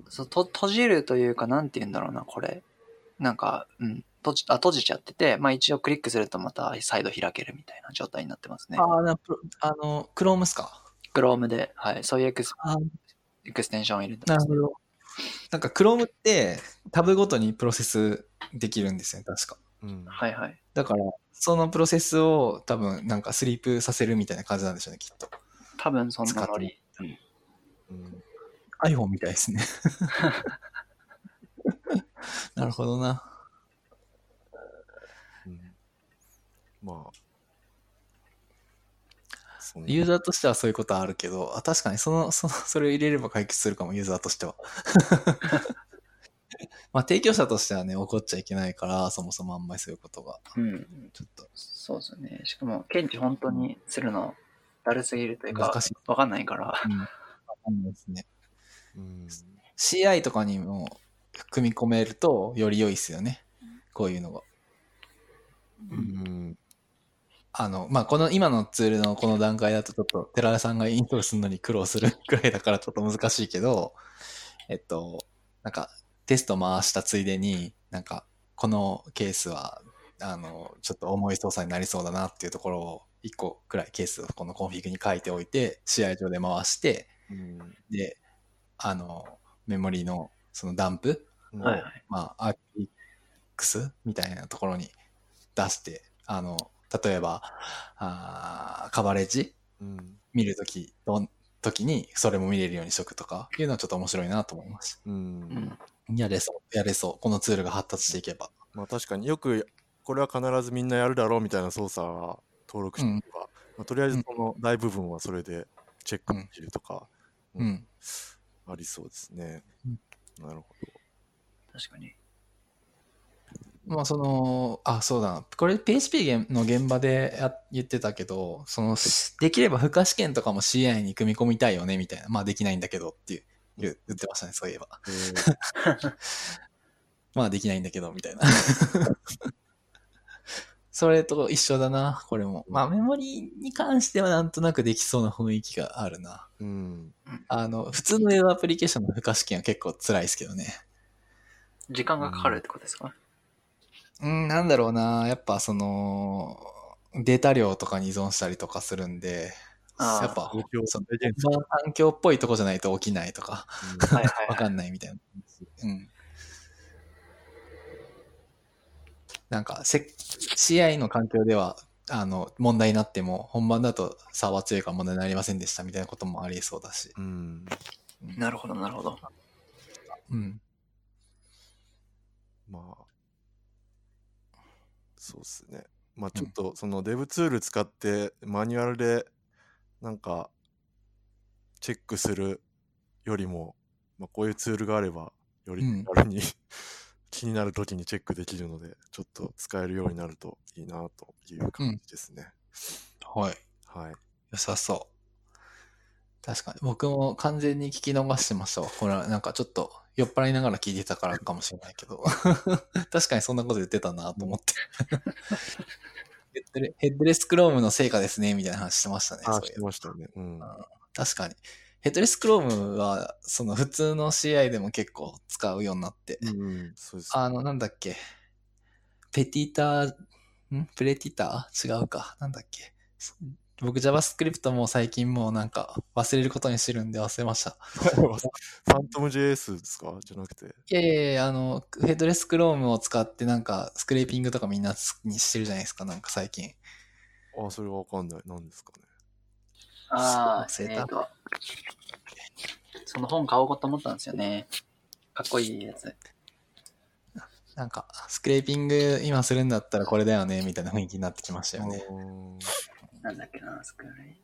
そうと閉じるというか、なんて言うんだろうな、これ。なんか、うん、閉じ、あ、閉じちゃってて、まあ一応クリックするとまた再度開けるみたいな状態になってますね。
ああ、なプロあの、クロームっすか
？Chrome で、はい、そういうエクス
あ
エクステンションを入れてます、
なるほど。なんか、クロームってタブごとにプロセスできるんですよね、確か。
うん。
はいはい。
だから、そのプロセスを多分、なんかスリープさせるみたいな感じなんでしょうね、きっと。
多分そんなノリ。
うん。
iPhone みたいですね。なるほどな。
うんまあ。
ユーザーとしてはそういうことはあるけど、あ確かにその、その、それを入れれば解決するかも、ユーザーとしては。まあ、提供者としてはね、怒っちゃいけないから、そもそもあんまりそういうことが、
うん。
ちょっと
そうですよね。しかも、検知本当にするの、だるすぎるというか
難しい、
わかんないから。
うん、わかんないですね。
うん。
CI とかにも組み込めると、より良いですよね。こういうのが。
うん。
あの、まあ、この今のツールのこの段階だとちょっと寺田さんがインストールするのに苦労するくらいだからちょっと難しいけど、えっと、なんかテスト回したついでに、なんかこのケースは、あの、ちょっと重い操作になりそうだなっていうところを1個くらいケースをこのコンフィグに書いておいて、 CI 上で回して、
うん。
で、あの、メモリのそのダンプ
うん
はいはい。
まあ、RX みたいなところに出して、あの、例えば、あーカバレッジ
うん。
見るとき、時にそれも見れるようにしとくとか、いうのはちょっと面白いなと思います。
う。
うんん。
やれそう、やれそう。このツールが発達していけば。
まあ確かによくこれは必ずみんなやるだろうみたいな操作は登録しておけば、まあ、とりあえずその大部分はそれでチェックできるとか、
う。
うんありそうですね。
うん
なるほ
確かに。
まあ、その、あ、そうだな。これ PHP の現場でや言ってたけど、その、できれば負荷試験とかも CI に組み込みたいよね、みたいな。まあ、できないんだけどっていう、言言ってましたね、そういえば。まあできないんだけど、みたいな。それと一緒だな、これも。まあメモリに関してはなんとなくできそうな雰囲気があるな。
うん。
あの、普通のウェブアプリケーションの負荷試験は結構辛いですけどね。
時間がかかるってことですか、
うん、なんだろうな。やっぱその、データ量とかに依存したりとかするんで、やっぱ、その環境っぽいとこじゃないと起きないとか、
はいはい、
わか
はい。
んないみたいな。うん。なんかせ、CI の環境では、あの、問題になっても、本番だと差は強いから問題になりませんでしたみたいなこともありそうだし。
うん。
なるほど、なるほど。
うん。
まあ、そうですね。まあちょっとそのデブツール使ってマニュアルでなんかチェックするよりも、まあ、こういうツールがあればより
うん
手軽に、気になる時にチェックできるのでちょっと使えるようになるといいなという感じですね。
はい。
はい。
良さそう。確かに。僕も完全に聞き逃してましたわ。これはなんかちょっと酔っ払いながら聞いてたからかもしれないけど。確かにそんなこと言ってたなと思って。ヘッドレヘッドレスクロームの成果ですね、みたいな話してましたね。
あ、してましたよね。うん。
確かに。ヘッドレスクロームは、その普通の CI でも結構使うようになって。
うん、そうです。
あの、なんだっけ？ペティター、ん？プレティター？違うか。なんだっけ？僕 JavaScript も最近もうなんか忘れることにしてるんで忘れました。
ファントム JS ですか？じゃなくて。
いやいやいや、あの、ヘッドレスクロームを使ってなんかスクレーピングとかみんなにしてるじゃないですか、なんか最近。
あ、それはわかんない。何ですかね。
ああ、
そう
えっ、と、その本買おうと思ったんですよね。かっこいいやつ。
なんか、スクレーピング今するんだったらこれだよね、みたいな雰囲気になってきましたよね。
なんだっけな、スクレ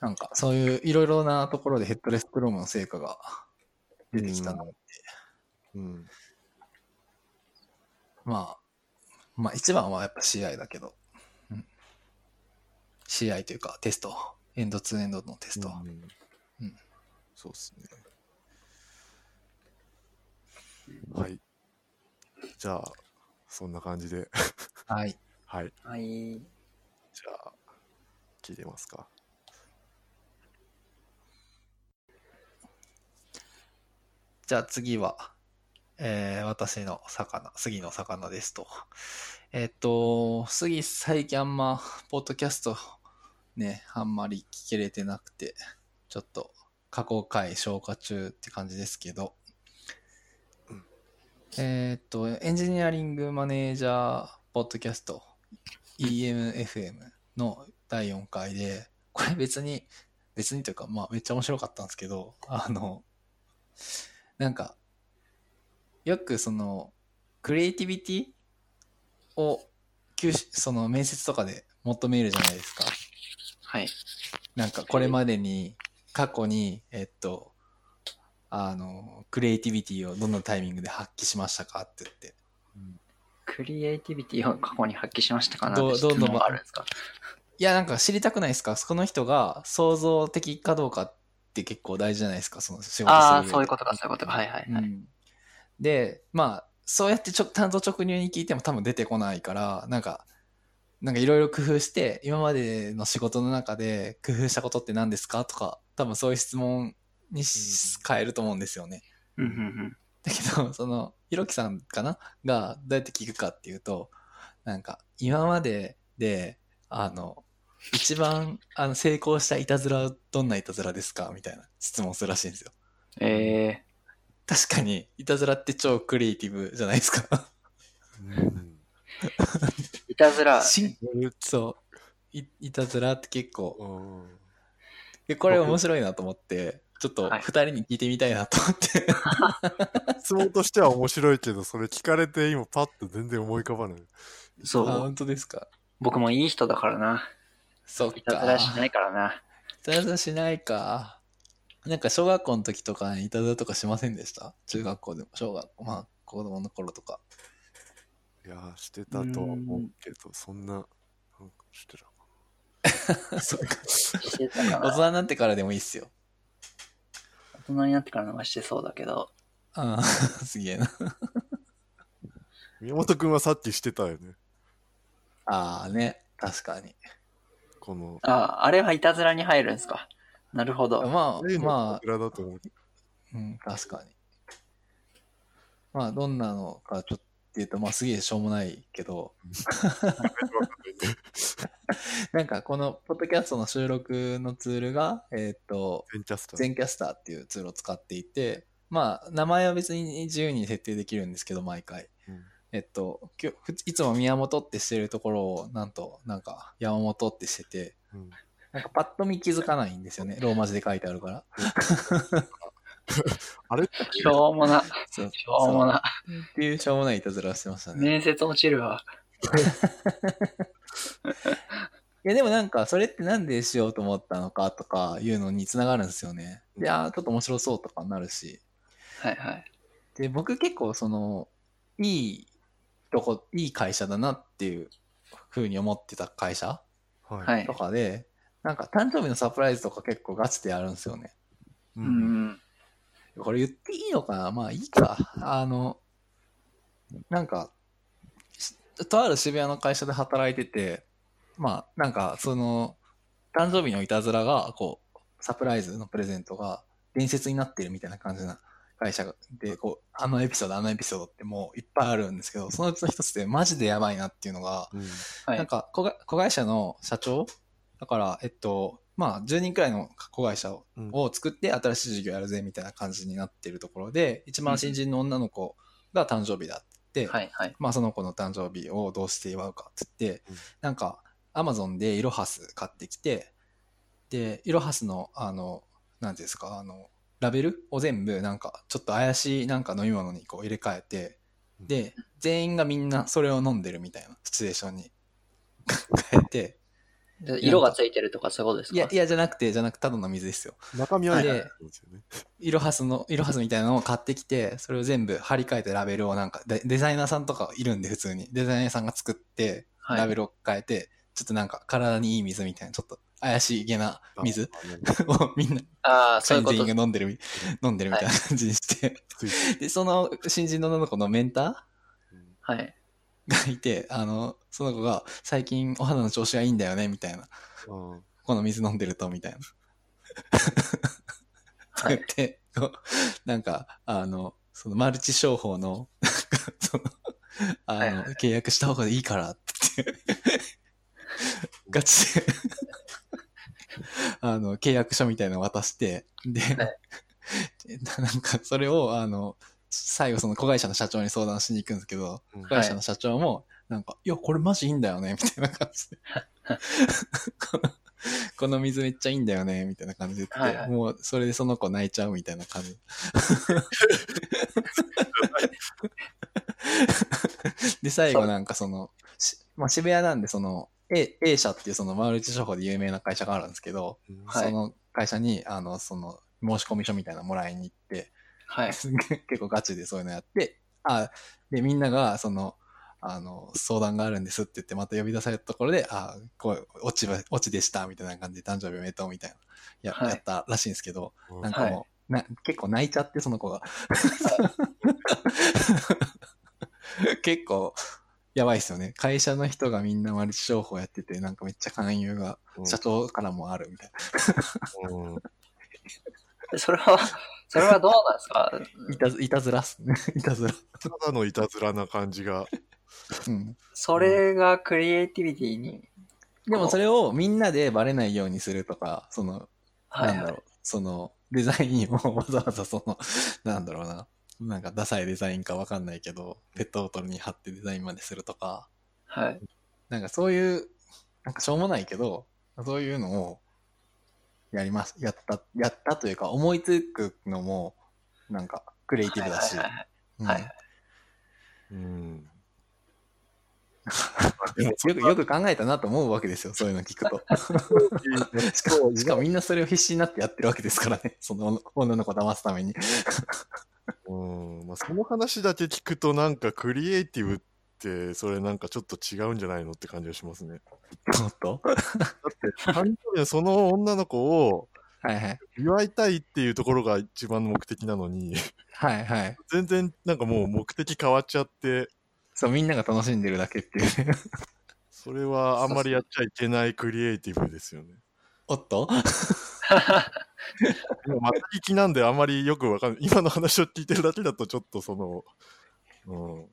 なんか、そういういろいろなところでヘッドレスクロームの成果が出てきたなって。
うん。
まあ、まあ一番はやっぱ CI だけど、うん、CI というかテスト、エンドツーエンドのテスト。
うん
うん
そうですね。はい。じゃあ、そんな感じで。
はい。
はい。
はい。
じゃあ、聞いてますか。
じゃあ次は、えー私の魚、杉の魚ですと。えっと、杉最近あんま、ポッドキャストね、あんまり聞けれてなくて、ちょっと過去回消化中って感じですけど、
うん
えっと、エンジニアリングマネージャーポッドキャスト EMFM の第4回で、これ別に、別にというか、まあめっちゃ面白かったんですけど、あの、なんか、よくその、クリエイティビティを、その面接とかで求めるじゃないですか。
はい。
なんかこれまでに、過去に、えっと、あの、クリエイティビティをどのタイミングで発揮しましたかって言って。
クリエイティビティを過去に発揮しましたかなって質問
どうぞ
があるんですか？
いや、なんか知りたくないですか？その人が創造的かどうかって結構大事じゃないですか？その仕事する
ああ、そういうことか、そういうことか。はいはいはい。
うんで、まあ、そうやってちょ単刀直入に聞いても多分出てこないから、なんか、なんかいろいろ工夫して、今までの仕事の中で工夫したことって何ですかとか、多分そういう質問にし変えると思うんですよね。
うんうんうん。
だけど、その、ひろきさんかな？がどうやって聞くかっていうと、なんか、今までで、あの、一番あの成功したいたずらはどんないたずらですか？みたいな質問するらしいんですよ。
え
確かに、いたずらって超クリエイティブじゃないですか？
うん。
ー、いたずら、
しそうい。いたずらって結構、
うん
でこれ面白いなと思って、ちょっと
はい
二人に聞いてみたいなと思って。
質問としては面白いけど、それ聞かれて今パッと全然思い浮かばない。
そ
あ、
う。
本当ですか？
僕もいい人だからな。
そっか。
いたずらしないからな。
いたずらしないか。なんか小学校の時とかにいたずらとかしませんでした？中学校でも、小学校、まあ子供の頃とか。
いやー、してたとは思うけど、そんな、なんかしてたか
そっか。
してたか
大
な。
人になってからでもいいっすよ。
大人になってからのはしてそうだけど。
ああ、すげえな。
な。宮本くんはさっきしてたよね。
ああね、確かに。
この、
ああ、あれはいたずらに入るんですか。なるほど。
まあ、まあ、
桜だと思う。
うん、確かに。まあ、どんなのかちょっと言うと、まあ、すげえしょうもないけど、なんかこのポッドキャストの収録のツールが、えっ、と、
全キャスター。
ゼンキャスターっていうツールを使っていて、まあ、名前は別に自由に設定できるんですけど、毎回。
うん
えっと、今日ふいつも宮本ってしてるところを、なんと、なんか山本ってしてて、
うん
なんかパッと見気づかないんですよね。ローマ字で書いてあるから。
あれ？
しょうもな。しょうもな。
っていうしょうもないいたずらをしてましたね。
面接落ちるわ。
いやでもなんか、それってなんでしようと思ったのかとかいうのにつながるんですよね。で、あーちょっと面白そうとかになるし。
はいはい。
で、僕結構その、いいとこ、いい会社だなっていう風に思ってた会社
は。
はいい
と。かで、なんか誕生日のサプライズとか結構ガチでやるんですよね。
う。
うんん。
これ言っていいのかな？まあいいか。あの、なんか、しとある渋谷の会社で働いてて、まあなんかその、誕生日のいたずらが、こう、サプライズのプレゼントが伝説になってるみたいな感じな会社で、こう、あのエピソード、あのエピソードってもういっぱいあるんですけど、そのうちの一つでマジでやばいなっていうのが、
うん。
はい
なんか子が子会社の社長？だから、えっと、まあ、10人くらいの子会社を作って新しい事業やるぜみたいな感じになってるところで、一番新人の女の子が誕生日だって
はいはい。
まあその子の誕生日をどうして祝うかって言って、
うん。
なんか、アマゾンでイロハス買ってきて、で、イロハスの、あの、なんていうんですか、あの、ラベル？を全部なんか、ちょっと怪しいなんか飲み物にこう入れ替えて、で、全員がみんなそれを飲んでるみたいなシチュエーションに 変えて、
で色がついてるとかそういうことですか？
いや、いや、じゃなくて、じゃなくて、ただの水ですよ。
中身はね。
イロハスの、イロハスみたいなのを買ってきて、それを全部貼り替えてラベルをなんか、デデザイナーさんとかいるんで、普通に。デザイナーさんが作って、
はい。
ラベルを変えて、ちょっとなんか体にいい水みたいな、ちょっと怪しげな水
あ
をみんな、
ああ、そういうこと。
全員が飲んでるみ、飲んでるみたいな感じにして、で、その新人の女の子のメンタ
うん。
はい。
がいて、あの、その子が最近お肌の調子がいいんだよね、みたいな。
うん。
この水飲んでると、みたいな。
はい。
言って、なんか、あの、そのマルチ商法の、なんかその、あの、
はいはい
契約した方がいいからって言って、ガチで、あの、契約書みたいなの渡して、で、
はい。
なんか、それを、あの、最後その子会社の社長に相談しに行くんですけど、
うん
子会社の社長も、なんか、いや、これマジいいんだよね、みたいな感じで。こ のこの水めっちゃいいんだよね、みたいな感じで言って、
はいはい
もうそれでその子泣いちゃうみたいな感じ。で、最後なんかその、しまあ、渋谷なんでその、A, A 社っていうそのマルチ商法で有名な会社があるんですけど、
うん
はい
その会社に、あの、その、申し込み書みたいなのもらいに行って、
はい。
結構ガチでそういうのやって、あ、で、みんなが、その、あの、相談があるんですって言って、また呼び出されたところで、あ、こう、落ちば、落ちでした、みたいな感じで、誕生日おめでとう、みたいな、や、
はい
やったらしいんですけど、
うん
なんかもう、な結構泣いちゃって、その子が。結構、やばいっすよね。会社の人がみんなマルチ商法やってて、なんかめっちゃ勧誘が、
うん
社長からもあるみたい
うん
でそれは、それはどうなんですか？
な。いたずいたずらっすね。いたずら。
ただのいたずらな感じが。
うん。
それがクリエイティビティに、
でもそれをみんなでバレないようにするとか、その、
はい
なんだろう、その、デザインをわざわざその、なんだろうな、なんかダサいデザインかわかんないけど、ペットボトルに貼ってデザインまでするとか、
はい。
なんかそういう、なんかしょうもないけど、そういうのをやります、やった、やったというか思いつくのも、なんかクリエイティブだし、
はいはい
うん
はい。はい。
うん。
よく、よく考えたなと思うわけですよ、そういうの聞くと。しかも、しかもみんなそれを必死になってやってるわけですからね、その女の子を騙すために。
うん。まあ、その話だけ聞くとなんかクリエイティブってそれなんかちょっと違うんじゃないのって感じがしますね。
もっと？
だって誕生日のその女の子を
はいはい。
祝いたいっていうところが一番の目的なのに
はいはい。
全然なんかもう目的変わっちゃって
そう、みんなが楽しんでるだけっていうね。
それはあんまりやっちゃいけないクリエイティブですよね。
おっと？
今また聞きなんであんまりよくわかんない。今の話を聞いてるだけだとちょっとその、うん。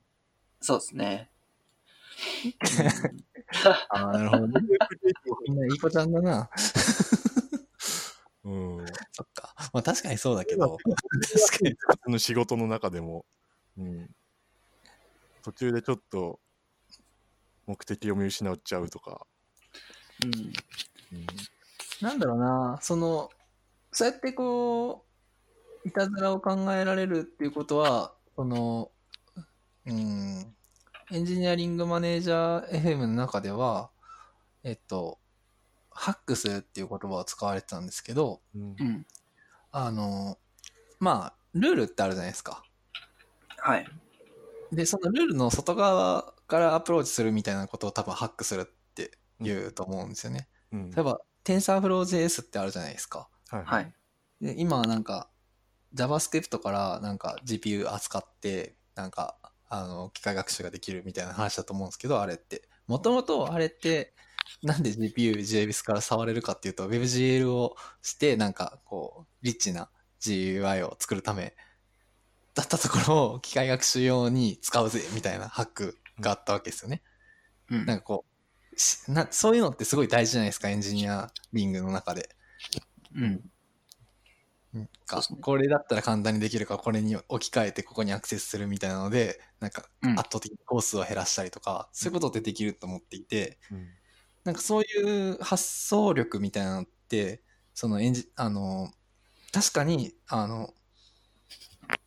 そうですね。
ああ、なるほどね。みんないい子ちゃんだな。
うん。
そっか。まあ確かにそうだけど。
確かに。の仕事の中でも、うん。途中でちょっと目的を見失っちゃうとか。
うん。
うん
なんだろうな、その、そうやってこう、いたずらを考えられるっていうことは、その、うん、エンジニアリングマネージャー FM の中では、えっと、ハックするっていう言葉を使われてたんですけど、
うん
うん。
あの、まあ、ルールってあるじゃないですか。
はい。
で、そのルールの外側からアプローチするみたいなことを多分ハックするって言うと思うんですよね。
うん
例えば、TensorFlow.js ってあるじゃないですか。
はい
はい。
で今はなんか JavaScript からなんか GPU 扱ってなんかあの機械学習ができるみたいな話だと思うんですけどあれってもともとあれってなんで GPU、JBIS から触れるかっていうと WebGL をしてなんかこうリッチな GUI を作るためだったところを機械学習用に使うぜみたいなハックがあったわけですよね。
うん。
なんかこうしなそういうのってすごい大事じゃないですかエンジニアリングの中で。
うん。
なん。か
そうですね。
これだったら簡単にできるからこれに置き換えてここにアクセスするみたいなのでなんか
うん。
圧倒的にコースを減らしたりとか、そういうことってできると思っていて
うん。
なんかそういう発想力みたいなのってそのエンジあの確かにあの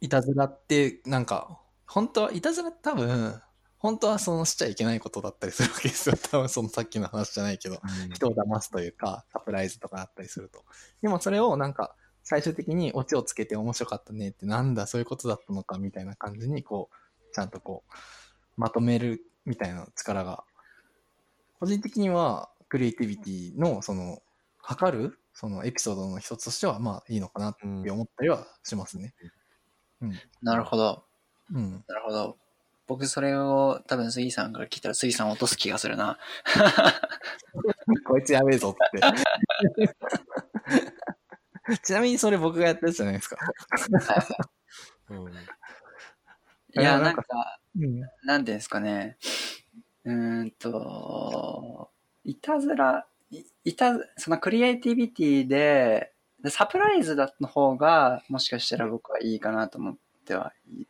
いたずらってなんか本当はいたずら多分本当はそのしちゃいけないことだったりするわけですよ。多分そのさっきの話じゃないけど人を騙すというか、サプライズとかあったりすると。でもそれをなんか、最終的にオチをつけて面白かったねってなんだ、そういうことだったのかみたいな感じに、こう、ちゃんとこう、まとめるみたいな力が、個人的には、クリエイティビティの、その、測る、そのエピソードの一つとしては、まあいいのかなって思ったりはしますね。
なるほど。
うん。
なるほど。僕それを多分杉さんから聞いたら杉さん落とす気がするな。
こいつやべえぞって。ちなみにそれ僕がやったやつじゃないですか。
うん。
いや、
あなんか
なんていうんですかね。うーんと、いたずら、いいた、そのクリエイティビティで、でサプライズだの方が、もしかしたら僕はいいかなと思ってはいい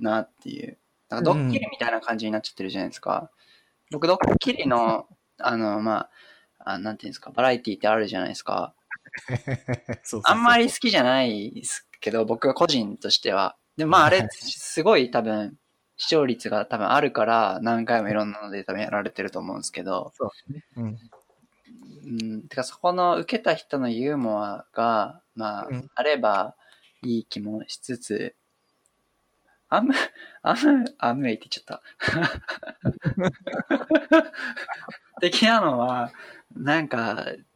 なっていう。なんかドッキリみたいな感じになっちゃってるじゃないですか。僕、ドッキリの、あの、まあ、あなんていうんですか、バラエティってあるじゃないですか。あんまり好きじゃないですけど、僕は個人としては。でもまああれ、すごい多分、視聴率が多分あるから、何回もいろんなので多分やられてると思うんですけど、
そうね。うん。
うん、てかそこの受けた人のユーモアが、まあ
うん、
あればいい気もしつつ、アム、アム、アムウェイって言っちゃった。的なのは、なんか、こ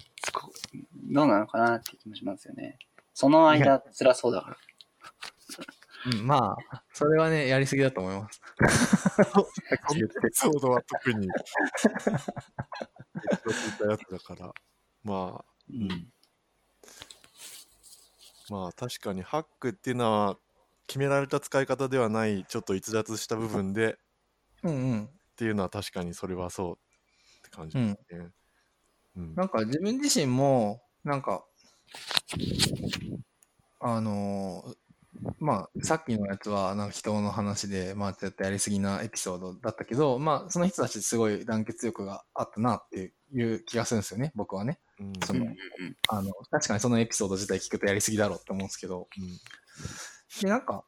どうなのかなって気もしますよね。その間、辛そうだから。
うん、まあ、それはね、やりすぎだと思います。
エピソードは特に、言ったやつだから、まあ、
うん。
まあ確かにハックっていうのは決められた使い方ではないちょっと逸脱した部分でっ
うんうん。
ていうのは確かにそれはそうって感じですね。うん。
なんか自分自身も、なんか、あのーまあ、さっきのやつは、なんか人の話で、まあ、ちょっとやりすぎなエピソードだったけど、まあ、その人たちすごい団結力があったなっていう気がするんですよね、僕はね。
うん
そのあの、確かにそのエピソード自体聞くとやりすぎだろうって思うんですけど、
うん
で、なんか、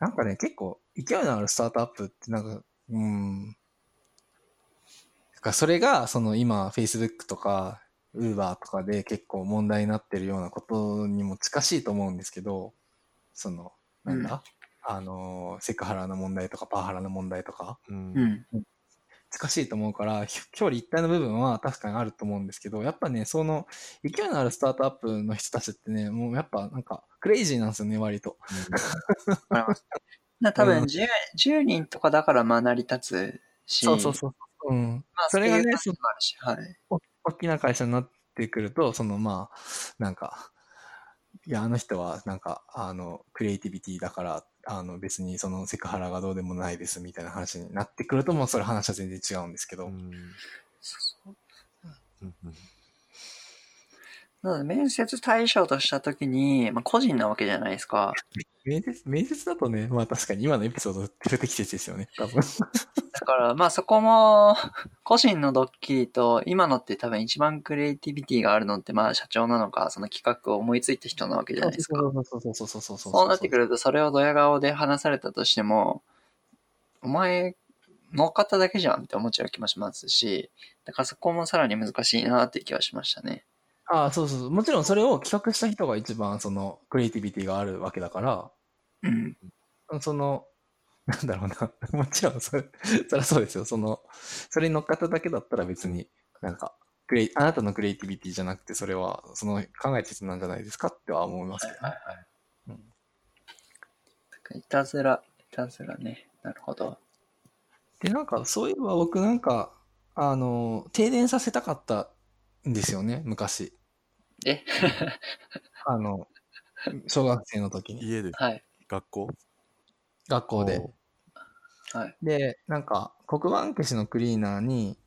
なんかね、結構、勢いのあるスタートアップって、なんか、うん。だからそれが、その今、Facebook とか、Uber とかで結構問題になってるようなことにも近しいと思うんですけど、その、なんだ、あの、セクハラの問題とかパワハラの問題とか、
うん
うん。
近しいと思うから、ひ表裏一体の部分は確かにあると思うんですけど、やっぱね、その、勢いのあるスタートアップの人たちってね、もうやっぱなんか、クレイジーなんですよね、割と。
わかります。な多分10、10人とかだからまあ成り立つし、
そうそうそう。うん。
まあ、
それがね
スケール感もあるし、はい。
お大きな会社になってくると、そのまあ、なんか、いや、あの人はなんか、あの、クリエイティビティだから、あの別にそのセクハラがどうでもないですみたいな話になってくると、もうそれ話は全然違うんですけど。
うんうんうん
なので、面接対象としたときに、まあ、個人なわけじゃないですか。
面接、面接だとね、まあ確かに今のエピソード不適切ですよね、多分。
だから、まあそこも、個人のドッキリと、今のって多分一番クリエイティビティがあるのって、まあ社長なのか、その企画を思いついた人なわけじゃないですか。
そうそうそうそうそうそうそう。
なってくると、それをドヤ顔で話されたとしても、お前、乗っかっただけじゃんって思っちゃう気もしますし、だからそこもさらに難しいなっていう気はしましたね。
ああ、そうそうそう。もちろんそれを企画した人が一番そのクリエイティビティがあるわけだから、
うん。
その、なんだろうな。もちろんそれ、そりゃそうですよ。その、それに乗っかっただけだったら別に、なんか、クレイ、あなたのクリエイティビティじゃなくて、それは、その考えて人なんじゃないですかっては思いますけどね。
いたずら、いたずらね。なるほど。
で、なんか、そういえば僕なんか、あの、停電させたかったんですよね、昔。
え？
あの、小学生の時に、
家で
はい。
学校？
学校で。
はい。
で、なんか、黒板消しのクリーナーに、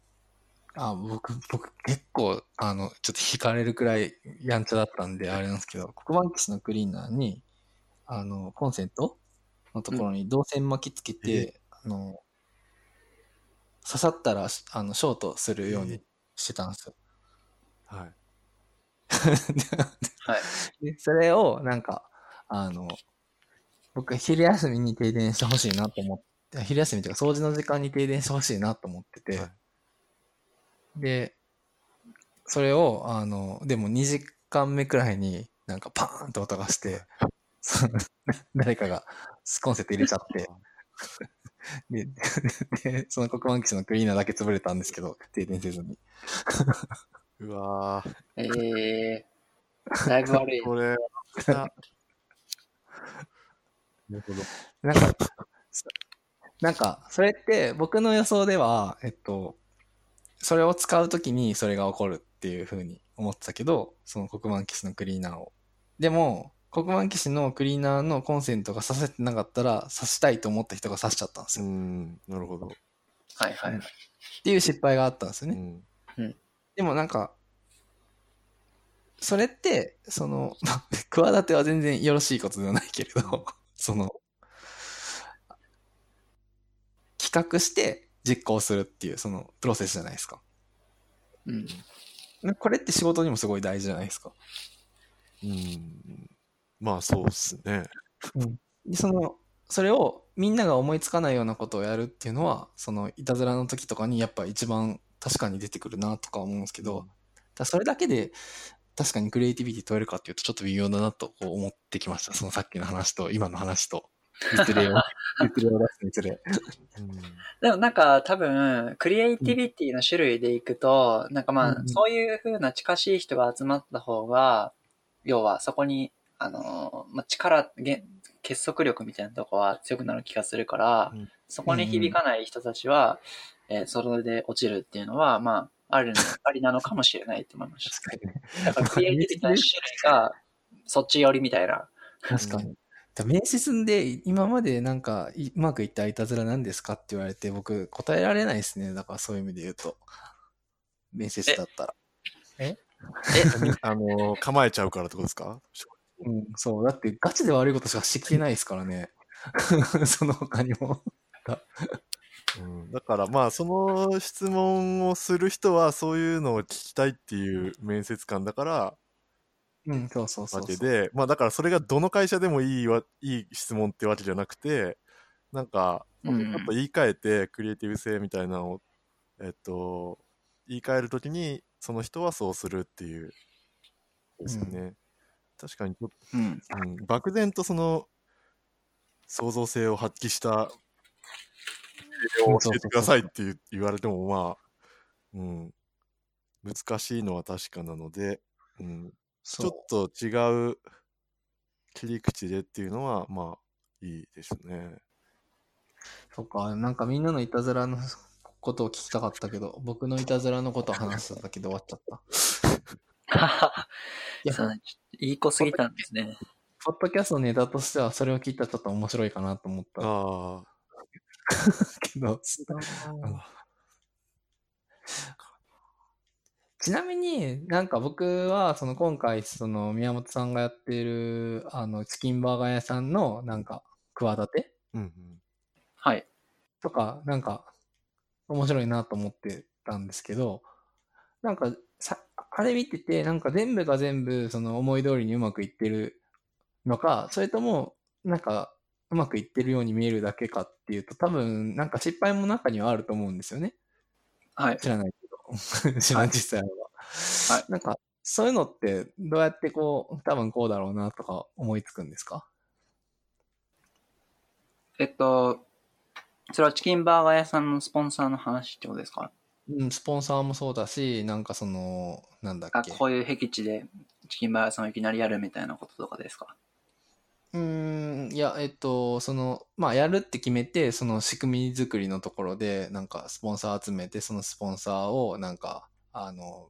あ、僕、僕結構、あの、ちょっと惹かれるくらいやんちゃだったんで、あれなんですけど、黒板消しのクリーナーに、あの、コンセントのところに導線巻きつけて、あの、刺さったら、あの、ショートするようにしてたんですよ。
はい。
はい。
でそれを、なんか、あの、僕は昼休みに停電してほしいなと思って、昼休みというか掃除の時間に停電してほしいなと思ってて、
はい
で、それを、あの、でも2時間目くらいになんかパーンと音がして、誰かがコンセント入れちゃって、で、でその黒板機種のクリーナーだけ潰れたんですけど、停電せずに。
うわー
えー、だいぶ悪い。
これ、なるほど。
なんか、そなんか、それって僕の予想では、えっと、それを使うときにそれが起こるっていうふうに思ってたけど、その黒板消しのクリーナーを。でも、黒板消しのクリーナーのコンセントが刺せてなかったら、刺したいと思った人が刺しちゃったんです
う
よ。っ
ん、なるほど。
はいはい。
ていう失敗があったんですよね。
うん。
でもなんか、それって、その、ま あ企ては全然よろしいことではないけれど、その、企画して実行するっていう、そのプロセスじゃないですか。
うん。
これって仕事にもすごい大事じゃないですか。
うん。まあ、そうっすね。
でその、それをみんなが思いつかないようなことをやるっていうのは、そのいたずらの時とかにやっぱ一番確かに出てくるなとか思うんですけど、だそれだけで確かにクリエイティビティ問えるかっていうとちょっと微妙だなとこう思ってきました。そのさっきの話と今の話と。実例を、実例を出すにつれ。
うん。
でもなんか多分、クリエイティビティの種類でいくと、なんかまあ、
うん
そういう風な近しい人が集まった方が、要はそこに、あのー、まあ、力、げ結束力みたいなとこは強くなる気がするから、
うん
そこに響かない人たちは、えーそれで落ちるっていうのは、まあ、あるの、ありなのかもしれないと思いました。
確かにね。
だからクリエイティビティの種類が、そっち寄りみたいな。
確かに。だ面接で今までなんかいうまくいったいたずら何ですかって言われて僕答えられないですね。だからそういう意味で言うと。面接だったら。
あのー構えちゃうからってことですか？
うん、そう。だってガチで悪いことしかしてきてないですからね。その他にも。
うん、だからまあその質問をする人はそういうのを聞きたいっていう面接官だから
うん、そうそう。
わけでまあだからそれがどの会社でもいいわいい質問ってわけじゃなくてなんかちょ
うん
っと言い換えてクリエイティブ性みたいなのをえっと言い換えるときにその人はそうするっていうですよね、確かにちょっと
うん。
うん、漠然とその創造性を発揮した例を教えてくださいって言言われてもまあ、うん、難しいのは確かなので、うん、ちょっと違う切り口でっていうのはまあいいですね。
そっか、なんかみんなのいたずらのことを聞きたかったけど、僕のいたずらのことを話しただけで終わっちゃった。いや
そういい子すぎたんですね。
ポッドキャストのネタとしてはそれを聞いたらちょっと面白いかなと思った
あ
けど、ちなみになんか僕はその今回その宮本さんがやっているあのチキンバーガー屋さんのなんか企て？
あ、うんうん、
はい。
とかなんか面白いなと思ってたんですけど、なんかさ、あれ見ててなんか全部が全部その思い通りにうまくいってるのか、それともなんかうまくいってるように見えるだけかっていうと多分なんか失敗も中にはあると思うんですよね。
はい。
知らないけど。知らない実際は。
はい
なんか、そういうのってどうやってこう、多分こうだろうなとか思いつくんですか？
えっと、それはチキンバーガー屋さんのスポンサーの話ってことですか？
うん、スポンサーもそうだし、なんかその、なんだっ
あ、
け。
こういう僻地でチキンバーガー屋さんをいきなりやるみたいなこととかですか？
うーん、いや、えっと、その、まあ、やるって決めて、その仕組み作りのところで、なんか、スポンサー集めて、そのスポンサーを、なんか、あの、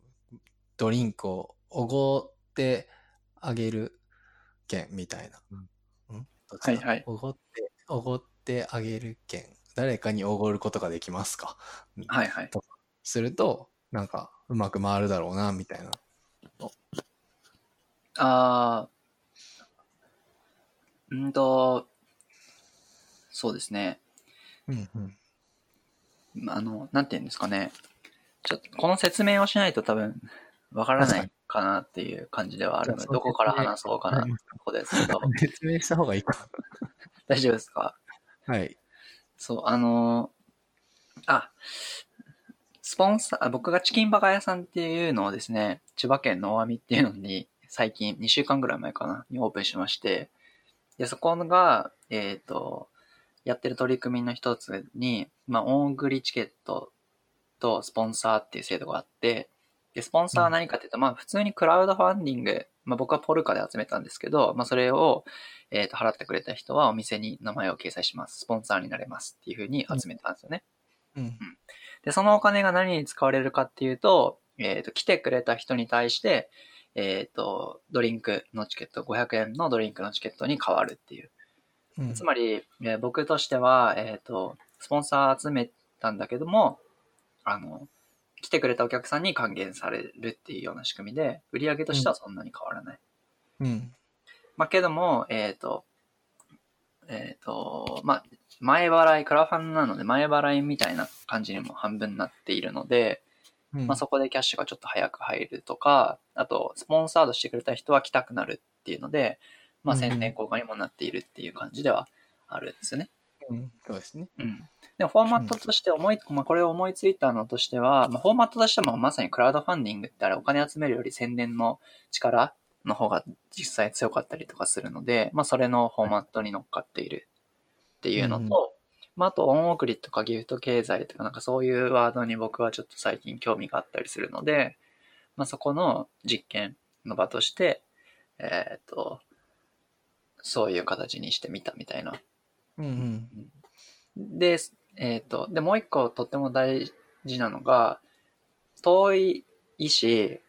ドリンクをおごってあげる券みたいな。うん
はいはい
おごって、おごってあげる券。誰かにおごることができますか？
はいはい。
すると、なんか、うまく回るだろうな、みたいな。
あー、うんと、そうですね。
うんうん。
あの、なんて言うんですかね。ちょっと、この説明をしないと多分、わからないかなっていう感じではあるので、どこから話そうかなってとこですけど、
説明した方がいいか。
大丈夫ですか？
はい。
そう、あのあ、スポンサー、あ僕がチキンバカ屋さんっていうのをですね、千葉県の大網っていうのに、最近、2週間ぐらい前かな、にオープンしまして、で、そこが、えっ、と、やってる取り組みの一つに、まあ、大送りチケットとスポンサーっていう制度があって、で、スポンサーは何かっていうと、まあ、普通にクラウドファンディングまあ僕はポルカで集めたんですけど、まあそれを、えっ、と、払ってくれた人はお店に名前を掲載します。スポンサーになれますっていうふうに集めたんですよね。
うん。
で、そのお金が何に使われるかっていうと、えっ、と、来てくれた人に対して、えっ、と、ドリンクのチケット、500円のドリンクのチケットに変わるっていう。
うん
つまり、えー僕としては、えっ、と、スポンサー集めたんだけども、あの、来てくれたお客さんに還元されるっていうような仕組みで、売り上げとしてはそんなに変わらない。
うん。
まあ、けども、えっ、と、えっ、と、まあ、前払い、クラファンなので前払いみたいな感じにも半分になっているので、
うん
まあ、そこでキャッシュがちょっと早く入るとか、あと、スポンサードしてくれた人は来たくなるっていうので、まあ、
うん
宣伝効果にもなっているっていう感じではあるんですよね。
うんそうですね。
うん。でも、フォーマットとして思い、まあ、これを思いついたのとしては、まあ、フォーマットとしてもまさにクラウドファンディングってあれお金集めるより宣伝の力の方が実際強かったりとかするので、まあ、それのフォーマットに乗っかっているっていうのと、
うん
まあ、あと、恩送りとかギフト経済とかなんかそういうワードに僕はちょっと最近興味があったりするので、まあ、そこの実験の場として、えーっと、そういう形にしてみたみたいな
うんうん。
で、えっ、と、で、もう一個とっても大事なのが、遠いし、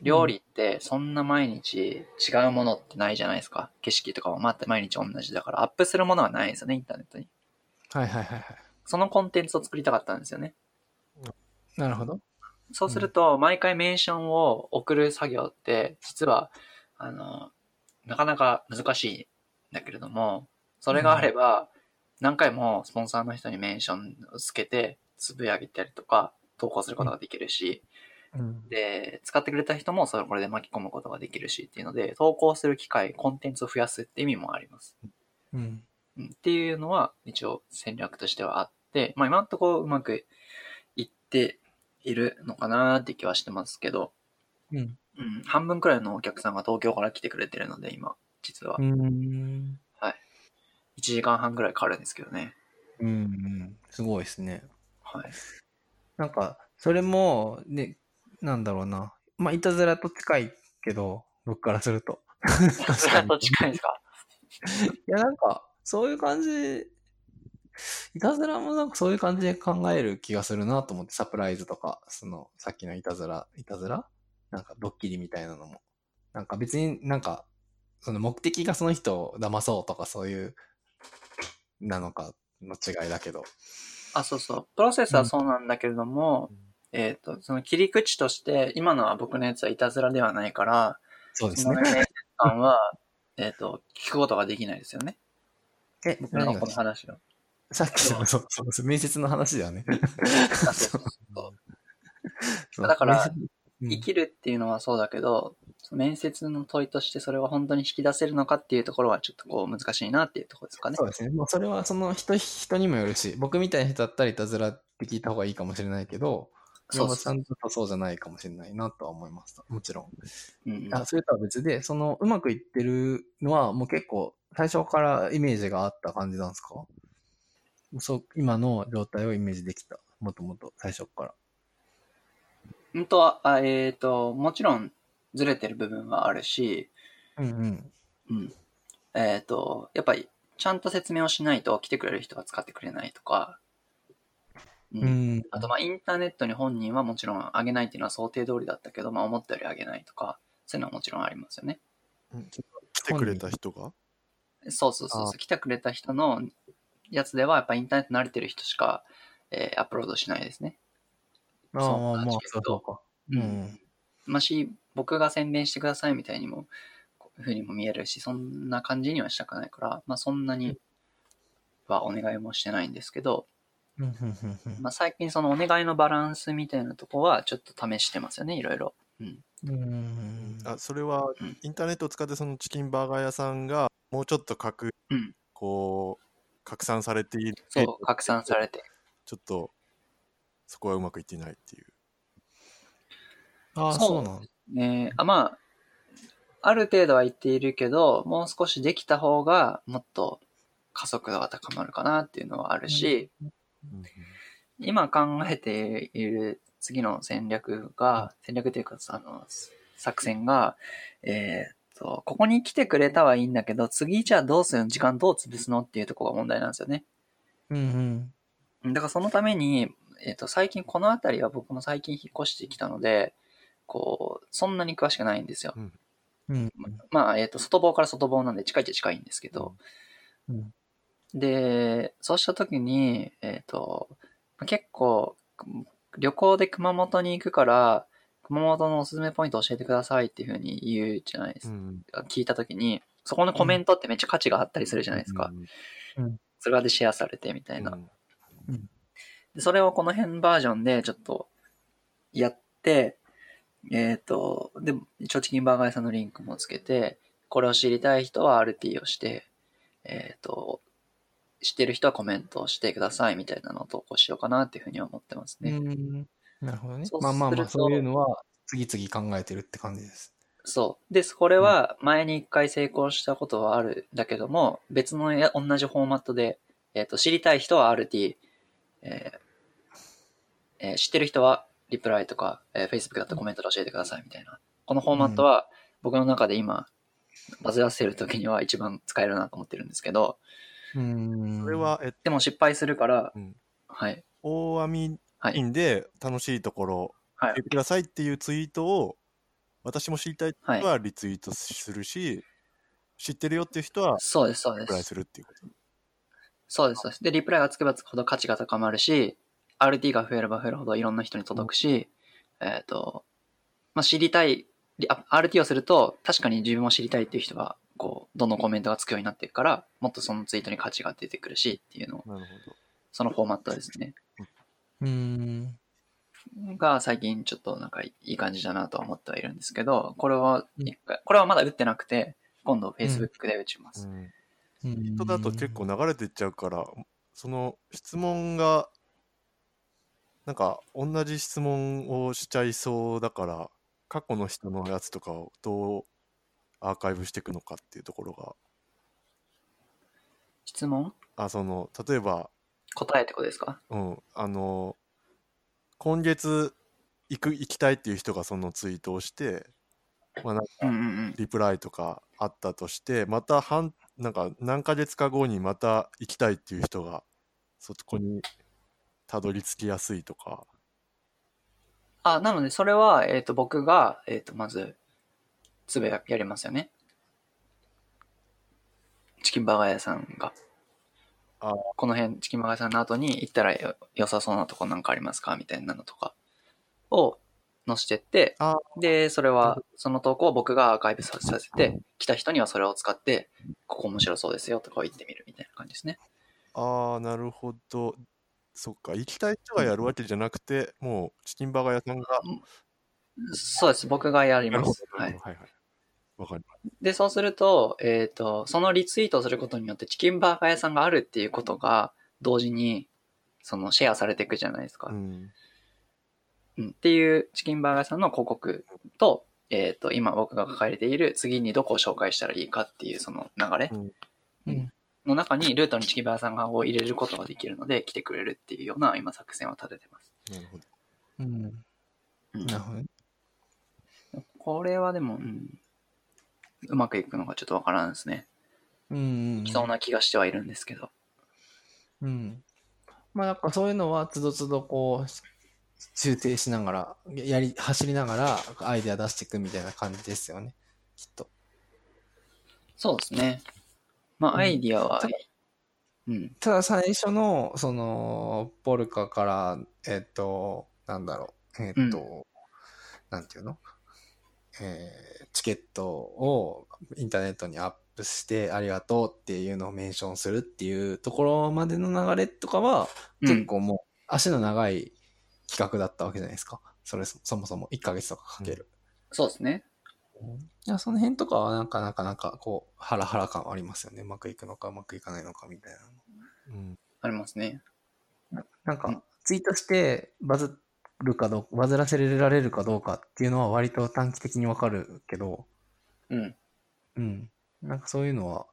料理ってそんな毎日違うものってないじゃないですか。景色とかもまた毎日同じだから、アップするものはないんですよね、インターネットに。
はいはいはいはい。
そのコンテンツを作りたかったんですよね。
なるほど。
そうすると、毎回メンションを送る作業って、実は、あの、なかなか難しいんだけれども、それがあれば、何回もスポンサーの人にメンションをつけて、つぶやげたりとか、投稿することができるし、
うん。
で、使ってくれた人もそれこれで巻き込むことができるしっていうので、投稿する機会、コンテンツを増やすって意味もあります。
うん。
うんっていうのは一応戦略としてはあって、まあ今のところうまくいっているのかなって気はしてますけど、
うん。
うん、半分くらいのお客さんが東京から来てくれてるので今、実は。
うん。
1時間半くらいかかるんですけどね。
うんうん。すごいですね。
はい。
なんか、それも、ね、なんだろうな。まあ、いたずらと近いけど、僕からすると。
それと近いですか？
いや、なんか、そういう感じ、いたずらもなんかそういう感じで考える気がするなと思って、サプライズとか、その、さっきのいたずら、いたずら？なんかドッキリみたいなのも。なんか別になんか、その目的がその人を騙そうとかそういう、なのかの違いだけど。
あ、そうそう。プロセスはそうなんだけれども、えっ、と、その切り口として、今のは僕のやつはいたずらではないから、
そうです
その
ね。
面接官は、えっと、聞くことができないですよね。
え、
僕のこの話を。
さっきの、そうそうそう、面接の話だよね。
だから、生きるっていうのはそうだけど、面接の問いとしてそれを本当に引き出せるのかっていうところはちょっとこう難しいなっていうところですかね
そ。うですね。もうそれはその人、人にもよるし、僕みたいな人だったらいたずらって聞いた方がいいかもしれないけど、
そう
山本さんだとそうじゃないかもしれないなとは思いました。もちろん。
うんうん
あそれとは別で、そのうまくいってるのはもう結構最初からイメージがあった感じなんですか？そう、今の状態をイメージできた。もともと最初から。
うんとは、あえっ、と、もちろんずれてる部分はあるし、
うんうん。
うん。えっ、と、やっぱりちゃんと説明をしないと来てくれる人が使ってくれないとか、うん
うん。
あと、まあ、インターネットに本人はもちろん上げないっていうのは想定通りだったけど、まあ、思ったより上げないとか、そういうのはもちろんありますよね。
来てくれた人が？
そうそうそう
あ
そう。来てくれた人のやつでは、やっぱインターネット慣れてる人しか、えーアップロードしないですね。
ああ、
そう
まあそうか。
う
うんん。
まあし、僕が宣伝してくださいみたいにも、こういうふうにも見えるし、そんな感じにはしたくないから、まあ、そんなにはお願いもしてないんですけど、
うんうんうんうん
まあ、最近そのお願いのバランスみたいなとこはちょっと試してますよね、いろいろ。うん。
うん
あそれは
うん
インターネットを使ってそのチキンバーガー屋さんがもうちょっと拡
うん。
こう拡散されている。
そう、拡散されて。
ちょっとそこはうまくいっていないっていう。
ああ、
そう。
なん
ねあ、まあ、ある程度は言っているけど、もう少しできた方がもっと加速度が高まるかなっていうのはあるし、今考えている次の戦略が、戦略というか、あの、作戦が、えーっと、ここに来てくれたはいいんだけど、次じゃあどうするの？時間どう潰すの？っていうところが問題なんですよね。
うんうん。
だからそのために、えっ、と、最近この辺りは僕も最近引っ越してきたので、こう、そんなに詳しくないんですよ。
うん。
まあ、えっ、と、外房から外房なんで近いっちゃ近いんですけど、
うん
で、そうした時に、えっ、と、結構、旅行で熊本に行くから、熊本のおすすめポイント教えてくださいっていうふうに言うじゃないですか。
うん。
聞いた時に、そこのコメントってめっちゃ価値があったりするじゃないですか。それでシェアされてみたいな。でそれをこの辺バージョンでちょっとやって、えっ、と、で、一応チキンバーガー屋さんのリンクもつけて、これを知りたい人は RT をして、えっ、と、知ってる人はコメントをしてくださいみたいなのを投稿しようかなっていうふうに思ってますね。
うん。なるほどねまあまあまあ、そういうのは次々考えてるって感じです。
そう。で、これは前に一回成功したことはあるんだけども、別のや同じフォーマットで、えっ、と、知りたい人は RT、えーえー知ってる人はリプライとか、えー Facebook だったらコメントで教えてくださいみたいな。このフォーマットは僕の中で今、バズらせるときには一番使えるなと思ってるんですけど、
うん。
それ、は、えっ
でも失敗するから、
うん
はい。
と、大網
はい。
インで楽しいところ
はい
教えてくださいっていうツイートを私も知りたい人はリツイートするし、知ってるよっていう人は
そうです、そうで
リプライ
す。
するっていうこと。
そうです、そうです。で、リプライがつけばつくほど価値が高まるし、RT が増えれば増えるほどいろんな人に届くし、えっ、と、まあ、知りたい、RT をすると、確かに自分も知りたいっていう人が、こう、どんどんコメントがつくようになっていくから、もっとそのツイートに価値が出てくるしっていうのを、
なるほ
そのフォーマットですね。
うん。
が最近ちょっとなんかいい感じだなとは思ってはいるんですけど、これは一回、これはまだ打ってなくて、今度 Facebook で打ちます。
ど。うん
うん
人だと結構流れていっちゃうから、その質問が、なんか同じ質問をしちゃいそうだから、過去の人のやつとかをどうアーカイブしていくのかっていうところが、
質問？
あ、その、例えば、
答えってことですか？
うん、あの、今月行く、行きたいっていう人がそのツイートをして、まあなんか。リプライとかあったとして、また半、なんか何ヶ月か後にまた行きたいっていう人が、そこにたどり着きやすいとか。
あ、なので、それは、えっ、と、僕が、えっ、と、まず、つぶややりますよね。チキンバーガー屋さんが。
あ
この辺、チキンバーガさんの後に行ったらよ良さそうなとこなんかありますか？みたいなのとかを載せてって、
あ
で、それは、その投稿を僕がアーカイブささせて、来た人にはそれを使って、ここ面白そうですよとか言ってみるみたいな感じですね。
あー、なるほど。そっか、行きたい人がやるわけじゃなくて、もうチキンバーガー屋さんが。
そうです。僕がやり。ますはい。
はいはい。わかりま
で、そうすると、えっ、と、そのリツイートをすることによってチキンバーガー屋さんがあるっていうことが同時に、そのシェアされていくじゃないですか。
す。うん。
うん、っていうチキンバーガー屋さんの広告と、えっ、と、今僕が書かれている次にどこを紹介したらいいかっていうその流れ
うん。
の中にルートにチキンバーガーさんを入れることができるので来てくれるっていうような今作戦を立ててます。
なるほど。
うん。
うん
なるほどね。
これはでも、うん、うまくいくのがちょっとわからんですね。
うん。
いきそうな気がしてはいるんですけど。
うん。まあなんかそういうのはつどつどこう修正しながら、やり、走りながらアイデア出していくみたいな感じですよね。きっと。
そうですね。まあ、
うん
アイディアは
ただ、
うん。
ただ最初の、その、ポルカから、えっ、と、なんだろう、えっ、と、なんていうの？えーチケットをインターネットにアップしてありがとうっていうのをメンションするっていうところまでの流れとかは、
うん
結構もう足の長い企画だったわけじゃないですか。それそそもそも1ヶ月とかかける。
そうですね。
いや、その辺とかはなんかなかなかこう、ハラハラ感ありますよね。うまくいくのかうまくいかないのかみたいなの。
うん。
ありますね。
ななんか
うん、
ツイートしてバズるかどうか、バズらせられるかどうかっていうのは割と短期的にわかるけど、
うん。
うん。なんかそういうのは、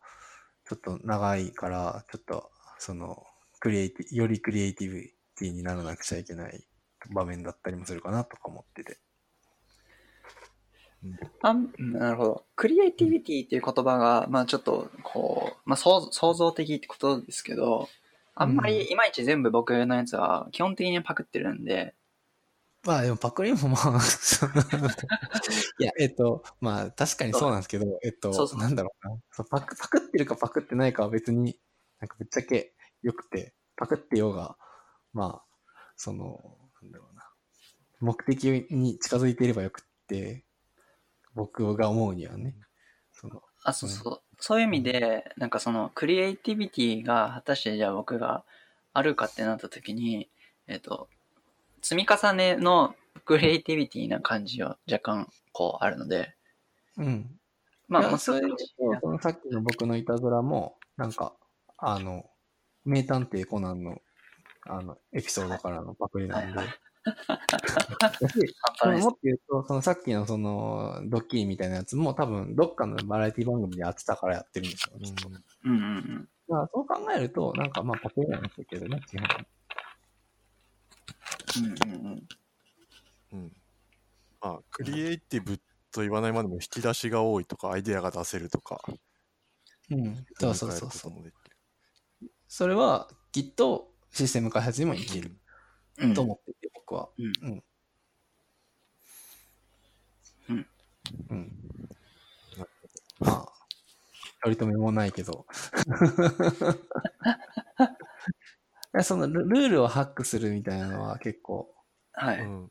ちょっと長いから、ちょっと、その、クリエイティ、よりクリエイティビティにならなくちゃいけない場面だったりもするかなとか思ってて。
あんなるほど。クリエイティビティっていう言葉が、まあちょっと、こう、まあ創創造的ってことですけど、あんまりいまいち全部僕のやつは基本的にパクってるんで、
まあでもパクリもまあ、いや、えっと、まあ確かにそうなんですけど、えっと、
そうそう
なんだろうなそうパク。パクってるかパクってないかは別に、なんかぶっちゃけ良くて、パクってようが、まあ、その、なんだろうな。目的に近づいていればよくって、僕が思うにはね。その、
あ、そうそう。そういう意味で、なんかその、クリエイティビティが果たしてじゃあ僕があるかってなった時に、えっ、と、積み重ねのクリエイティビティな感じは若干こうあるので、
うん。
まあ、
それで言うとそのさっきの僕のいたずらも、なんか、あの、名探偵コナンの、あの、エピソードからのパクリなんで。もっと言うと、そのさっきのその、ドッキリみたいなやつも多分、どっかのバラエティ番組でやってたからやってるんですよ、きっと。
うんうんうん。
まあ、そう考えると、なんかまあ、パクリなんですけどね、基本。
うんうんうん。
うん。まあ、クリエイティブと言わないまでも引き出しが多いとか、アイデアが出せるとか。
うん。そうそうそうそう。
う。
それは、きっと、システム開発にもいける
うん
と思ってて、僕は。
うん
うん。
うん。
うん。まあ、取り留めもないけど。そのルルールをハックするみたいなのは結構、
はい。
うん。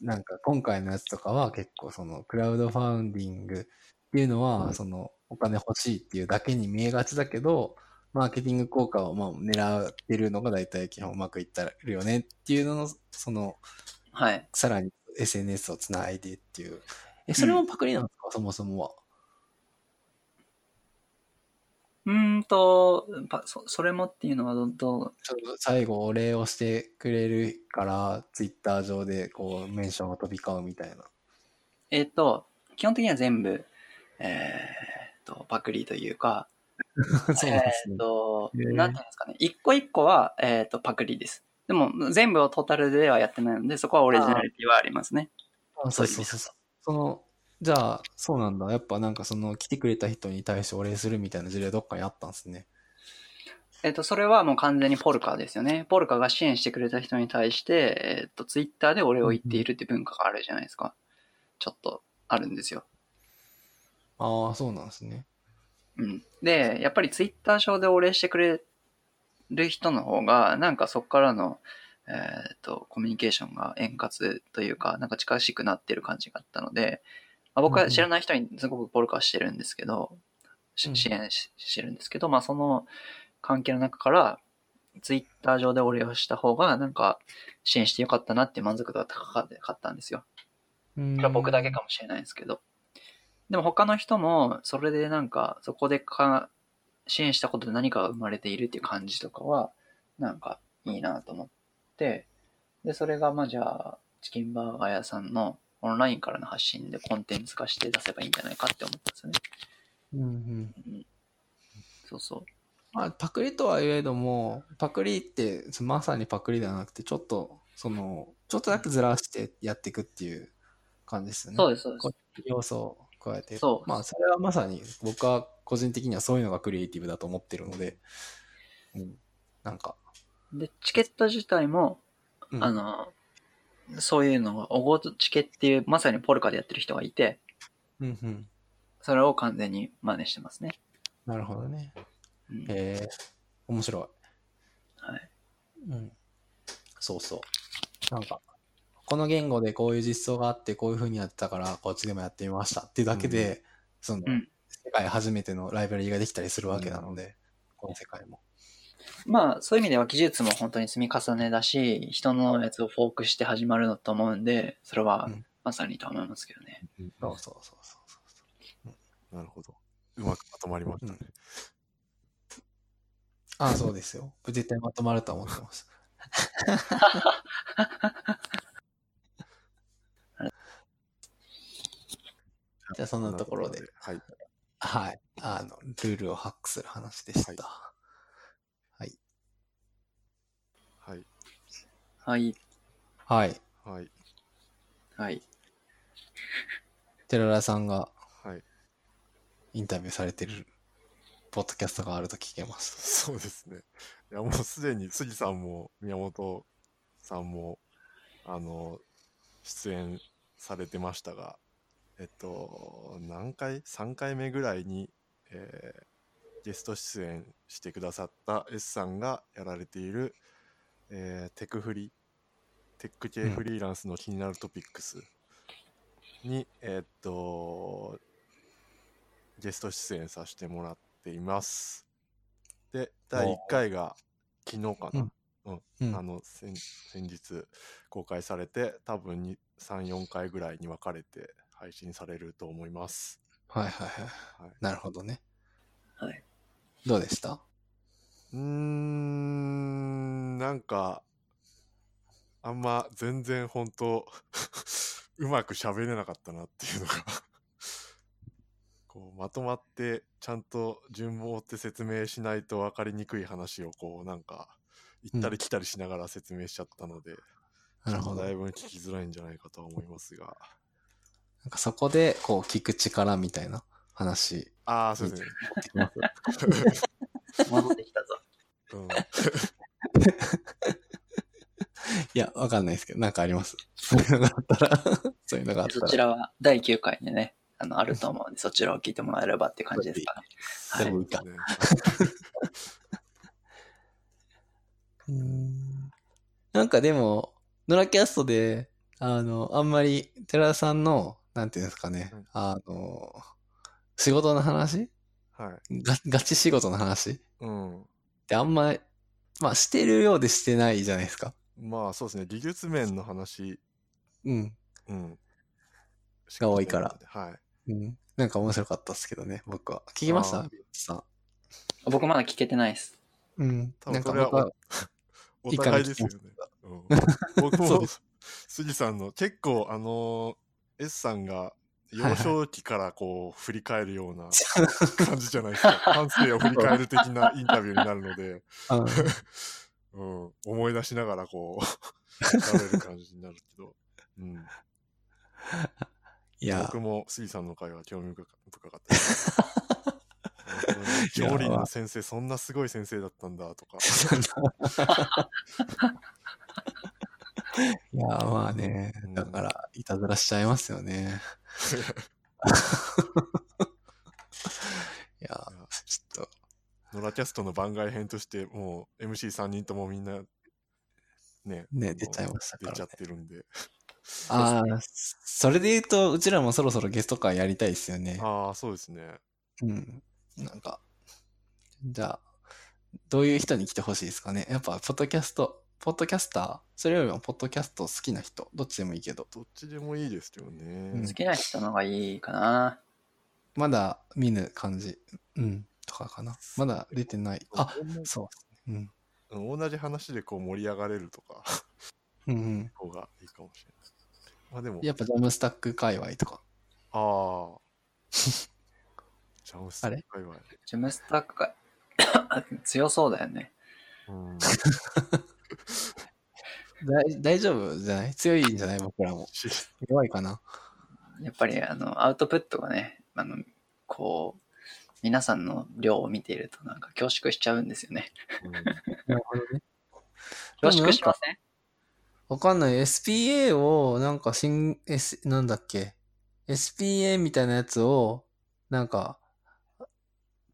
なんか今回のやつとかは結構そのクラウドファウンディングっていうのは、そのお金欲しいっていうだけに見えがちだけど、マーケティング効果をまあ狙ってるのが大体基本うまくいったらるよねっていうのの、その、
はい。
さらに SNS をつないでっていう。え、それもパクリなんですか、そもそもは。
うーんと、パそそれもっていうのはど、ど
ちょっと最後お礼をしてくれるから、ツイッター上でこうメンションが飛び交うみたいな。
えっ、と、基本的には全部、えー、と、パクリというか、
そうなんですね
えっ、。と、
へー
なんていうんですかね。一個一個は、えっ、と、パクリです。でも、全部をトータルではやってないので、そこはオリジナリティはありますね。
あそうそうそうそう。その、じゃあ、そうなんだ。やっぱなんかその、来てくれた人に対してお礼するみたいな事例どっかにあったんですね。
えっ、と、それはもう完全にポルカですよね。ポルカが支援してくれた人に対して、えっ、と、ツイッターでお礼を言っているって文化があるじゃないですか。ちょっと、あるんですよ。
ああ、そうなんですね。
うん。で、やっぱりツイッター上でお礼してくれる人の方が、なんかそこからの、えっ、と、コミュニケーションが円滑というか、なんか近しくなってる感じがあったので、まあ、僕は知らない人にすごくポルカはしてるんですけど、し
うん
支援ししてるんですけど、まあその関係の中から、ツイッター上でお礼をした方が、なんか支援してよかったなって満足度が高かったんですよ。僕だけかもしれないですけど。でも他の人も、それでなんか、そこでか支援したことで何かが生まれているっていう感じとかは、なんかいいなと思って、で、それがまあじゃあ、チキンバーガー屋さんのオンラインからの発信でコンテンツ化して出せばいいんじゃないかって思ったんですよね。
うんうん。
そうそう。
まあ、パクリとは言えども、パクリって、まさにパクリではなくて、ちょっと、その、ちょっとだけずらしてやっていくっていう感じですよね。
そうです、そうです
要素を加えて。
そう
まあ、それはまさに僕は個人的にはそういうのがクリエイティブだと思ってるので、うん。なんか、
で、チケット自体も、
うん
あの、そういうのが、おごチケっていう、まさにポルカでやってる人がいて、
うんうん。
それを完全に真似してますね。
なるほどね。
うん
へえ、面白い。
はい。
うん。そうそう。なんか、この言語でこういう実装があって、こういう風にやってたから、こっちでもやってみましたっていうだけで、その、
うん
世界初めてのライブラリーができたりするわけなので、この世界も。
まあ、そういう意味では技術も本当に積み重ねだし、人のやつをフォークして始まるのと思うんで、それは
うん
まさにと思いますけどね。
うん
そうそうそうそう
なるほど。うまくまとまりましたね。
ああ、そうですよ。絶対まとまると思ってます。じゃあそんなところで。
はい。
はい。あの、ルールをハックする話でした。はい。
はい。
はい。
はい。
はい。
はい。
寺田さんが
はい。
インタビューされてるポッドキャストがあると聞けました。
そうですね。いや、もうすでに杉さんも宮本さんも、あの、出演されてましたが、えっと、何回 ?3 回目ぐらいに、えーゲスト出演してくださった S さんがやられている、えーテクフリ、テック系フリーランスの気になるトピックスに、えっと、ゲスト出演させてもらっています。で、第1回が昨日かな、
うん。
あの先先日公開されて、多分に3、4回ぐらいに分かれて配信されると思います。
はいはいはい。
はい、
なるほどね。
はい。
どうでした？
うーん、なんか、あんま全然本当 うまく喋れなかったなっていうのが こうまとまってちゃんと順を追って説明しないと分かりにくい話をこうなんか行ったり来たりしながら説明しちゃったので、
なるほど。
だ
ない
ぶ聞きづらいんじゃないかとは思いますが。
んかそこで、こう、聞く力みたいな話
ああ、そうですね。
持ってきます。
戻ってきたぞ。
うん、
いや、わかんないですけど、なんかあります？そういうのがあったら、そういうのがあったら。
そちらは第9回でね、あの、あると思うんで、そちらを聞いてもらえればって感じですかね。はい
でもいいか。
ね
うんなんかでも、ノラキャストで、あの、あんまり、寺田さんの、なんていうんですかね
うん、
あの、仕事の話？
はい。
ガガチ仕事の話？っ
うん。
てあんま、まあ、してるようでしてないじゃないですか。
まあそうですね。技術面の話、
うん。
うん。
が多いから。
はい。
うん。なんか面白かったですけどね、僕は。聞きました？さん。
僕まだ聞けてないです。
うん。
多
なん
分それは
か僕は、
お互いですよね。うん、僕も
そうで、
杉さんの結構あのー S さんが幼少期からこう振り返るような 感じじゃないですか。半生を振り返る的なインタビューになるので、
うん。
うん、思い出しながらこう、喋る感じになるけど、うん、
いや、
僕も杉さんの会は興味深かったです。なるほどね
いや
ジョーリンの先生、そんなすごい先生だったんだとか。
いや、まあね。
う、ん。
だから、いたずらしちゃいますよね。いや、ちょっと、
ノラキャストの番外編として、もう MC3 人ともみんな、ね、
ね、出ちゃいましたからね
出ちゃっ。てるんで。
ああ、それで言うと、うちらもそろそろゲスト会やりたいですよね。
ああ、そうですね。
うん。なんか、じゃあ、どういう人に来てほしいですかね。やっぱ、ポッドキャスト、ポッドキャスター、それよりも、ポッドキャスト好きな人、どっちでもいいけど、
どっちでもいいですけどね。
うん
好きな人の方がいいかな。
まだ見ぬ感じ、うん、とかかな。まだ出てない。あ、そう。
うん同じ話でこう盛り上がれるとか、
うん。うんうん。
方がいいかもしれない。まあでも、
やっぱジャムスタック界隈とか。
ああ。ジャムスタック界隈。
ジャムスタックが 強そうだよね。
うん。
大大丈夫じゃない？強いんじゃない？僕らも。
し
弱いかな？
やっぱりあのアウトプットがね、あの、こう、皆さんの量を見ているとなんか恐縮しちゃうんですよね。
うん
なるほどね。
恐縮しません？
わかんない。SPA を、なんか新、S、なんだっけ？SPA みたいなやつを、なんか、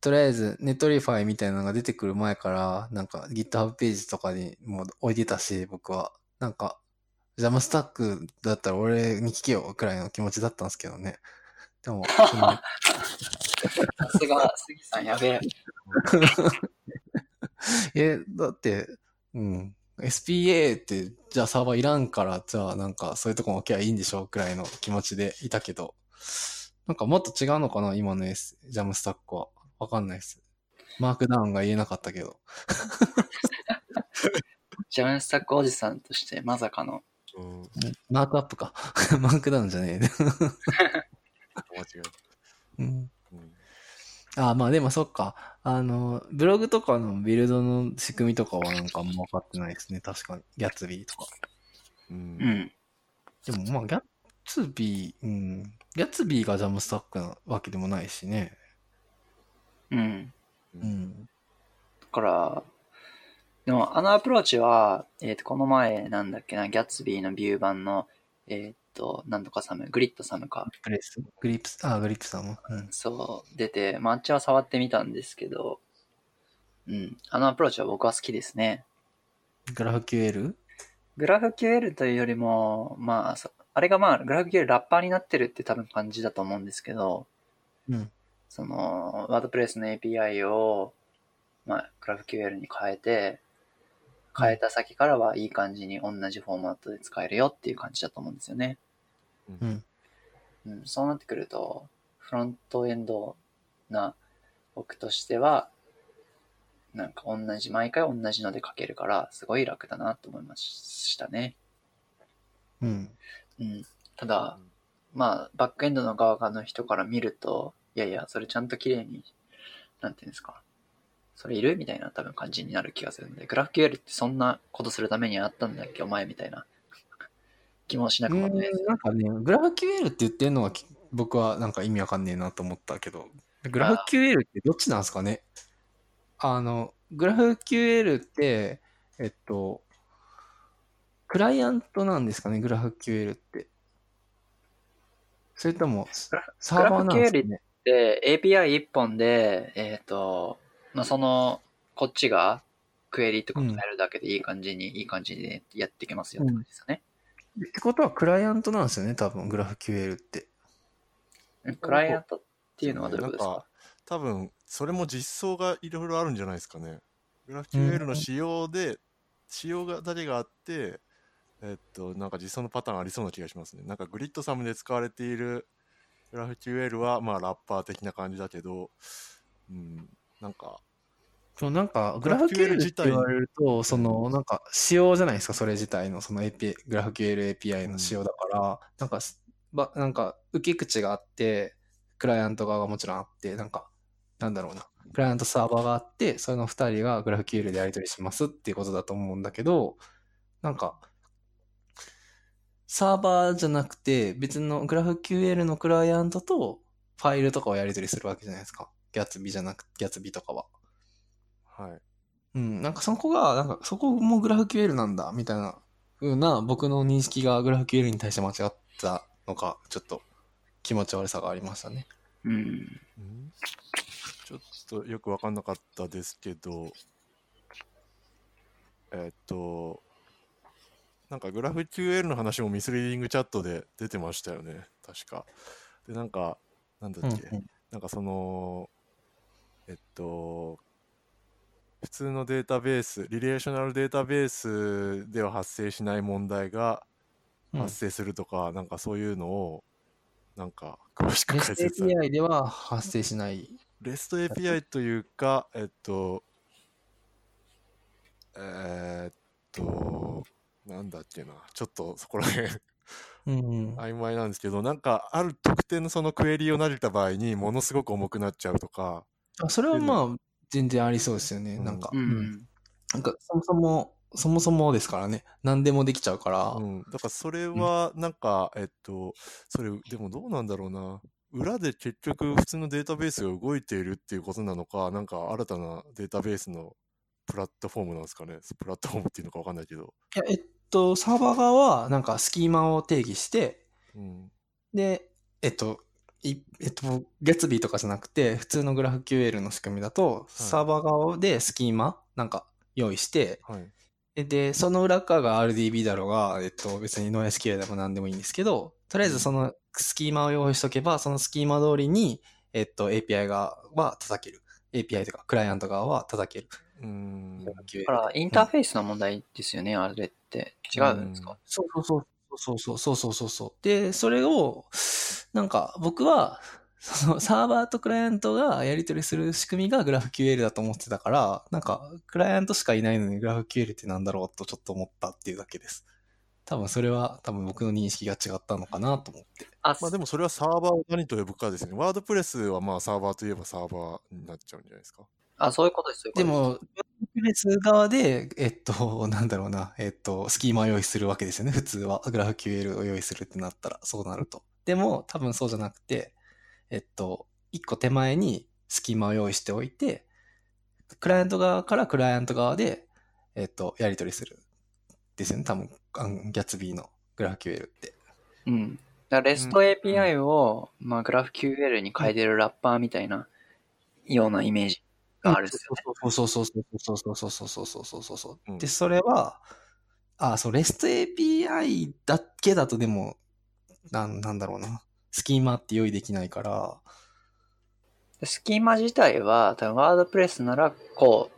とりあえず、 Netlify みたいなのが出てくる前から、なんか GitHub ページとかにもう置いてたし、僕は。なんか、 Jamstack だったら俺に聞けよ、くらいの気持ちだったんですけどね。でも、
さすが杉さんやべえ。
え、だって、うん。SPA って、じゃあサーバーいらんから、じゃあなんかそういうとこも置けばいいんでしょうくらいの気持ちでいたけど、なんかもっと違うのかな今の S、ジャムスタックは。わかんないです。マークダウンが言えなかったけど。
ジャムスタックおじさんとしてまさかの。
うん。
マークアップか。マークダウンじゃねえ。
間違えた。
うん、
うん。
あまあでもそっか。あの、ブログとかのビルドの仕組みとかはなんかあんま分かってないですね。確かに。ギャツビーとか。
う。
うんん。
でもまあ Gatsby、うん。ギャツビーがジャムスタックなわけでもないしね。
うん。
うん。
だから、でもあのアプローチは、えっ、と、この前なんだっけな、 Gatsby の Vue 版の、えっ、と、なんとかサム、 Gridsome か。
グレースグリップス、あ、グリップさんも。うん。
そう、出て、まあ、あっちは触ってみたんですけど、うん。あのアプローチは僕は好きですね。
グラフ QL?
グラフ QL というよりも、まあ、そあれがまあ、グラフ QL ラッパーになってるって多分感じだと思うんですけど、
うん。
その、ワードプレスの API を、まあ、グラフ QL に変えて、変えた先からはいい感じに同じフォーマットで使えるよっていう感じだと思うんですよね。
うん。
うん、そうなってくると、フロントエンドな僕としては、なんか同じ、毎回同じので書けるから、すごい楽だなと思いましたね。
うん。
うん。ただ、まあ、バックエンドの側の人から見ると、いやいや、それちゃんと綺麗に、なんていうんですか。それいる？みたいな多分感じになる気がするので、グラフ QL ってそんなことするためにあったんだっけ、お前みたいな気もしなくもないです。
なんかね、グラフ QL って言ってるのがき僕はなんか意味わかんねえなと思ったけど、グラフ QL ってどっちなんですかね？あの、グラフ QL って、えっと、クライアントなんですかね、グラフ QL って。それとも、サーバーなんですかね？
で、API 一本で、えっ、と、まあ、その、こっちが、クエリってことをやるだけでいい感じに、いい感じでやっていけますよって感じですよね。
ってことはクライアントなんですよね、多分、グラフ QL って。
クライアントっていうのはどういうことですか？
多分それも実装がいろいろあるんじゃないですかね。グラフ QL の仕様で、仕様がだけがあって、えっと、なんか実装のパターンありそうな気がしますね。なんかグリッドサムで使われているグラフ QL は、まあラッパー的な感じだけど、うん、なんか、
そう、なんか、グラフ QL
自体。
言われると、その、なんか、仕様じゃないですか、それ自体の、その API、グラフ QL API の仕様だから、なんかす、ば、なんか、受け口があって、クライアント側がもちろんあって、なんか、なんだろうな、クライアントサーバーがあって、その二人がグラフ QL でやり取りしますっていうことだと思うんだけど、なんか、サーバーじゃなくて、別のグラフ QL のクライアントとファイルとかをやり取りするわけじゃないですか。ギャツビじゃなく、ギャツビとかは。
はい。
うん、なんかそこが、なんかそこもグラフ QL なんだ、みたいな風な僕の認識がグラフ QL に対して間違ったのか、ちょっと気持ち悪さがありましたね。
うん。
うんちょっとよくわかんなかったですけど、えっと、なんかグラフ QL の話もミスリーディングチャットで出てましたよね、確か。で、なんか、なんだっけ、
うん
なんかその、えっと、普通のデータベース、リレーショナルデータベースでは発生しない問題が
うん。
発生するとか、なんかそういうのを、なんか詳しく解説。され
API では発生しない。
REST API というか、えっと、えーっと、なんだっけな、ちょっとそこら辺
うん。
曖昧なんですけど、なんかある特定のそのクエリを投げた場合にものすごく重くなっちゃうとか、
あそれはまあ、全然ありそうですよね。
うん
なんか、
う
うん
ん。
なんかそもそも、そもそもですからね。何でもできちゃうから。
うん、だからそれはなんか、えっと、それでもどうなんだろうな。裏で結局普通のデータベースが動いているっていうことなのか、なんか新たなデータベースのプラットフォームなんですかね。プラットフォームっていうのかわかんないけど。
いや、えっと、サーバー側は、なんかスキーマを定義して、
うん。
で、えっと、いえっと、ギャツビーとかじゃなくて、普通のグラフ QL の仕組みだと、サーバー側でスキーマなんか用意して、
はい。
でで、その裏側が RDB だろうが、えっと、別に NoSQL でも何でもいいんですけど、とりあえずそのスキーマを用意しとけば、そのスキーマ通りに、えっと、API 側は叩ける。API とか、クライアント側は叩ける。
うーん。
だから、インターフェースの問題ですよね、あれって。違うんですか、
そうそうそう。そうそうそうそうそうそう。で、それを、なんか僕は、そのサーバーとクライアントがやり取りする仕組みが GraphQL だと思ってたから、なんかクライアントしかいないのに GraphQL ってなんだろうとちょっと思ったっていうだけです。多分それは多分僕の認識が違ったのかなと思って。
あ、
まあでもそれはサーバーを何と呼ぶかですね。ワードプレスはまあサーバーといえばサーバーになっちゃうんじゃないですか。
あ、そういうことです。そういうこと
でも、ワードプレス側で、えっと、なんだろうな、えっと、スキーマを用意するわけですよね。普通は。グラフ QL を用意するってなったら、そうなると。でも、多分そうじゃなくて、えっと、一個手前にスキーマを用意しておいて、クライアント側からクライアント側で、えっと、やり取りする。ですよね。多分、ギャツビーのグラフ QL って。
うん。だから REST API を、まあ、GraphQL に変えてるラッパーみたいなようなイメージがあるんですよね。
そうそうそうそうそうそうそうそうそうそうう、
ん
で、それは、あ、そう、REST API だけだとでも、なん、なんだろうな。スキーマって用意できないから、
スキーマ自体は、多分 WordPress ならこ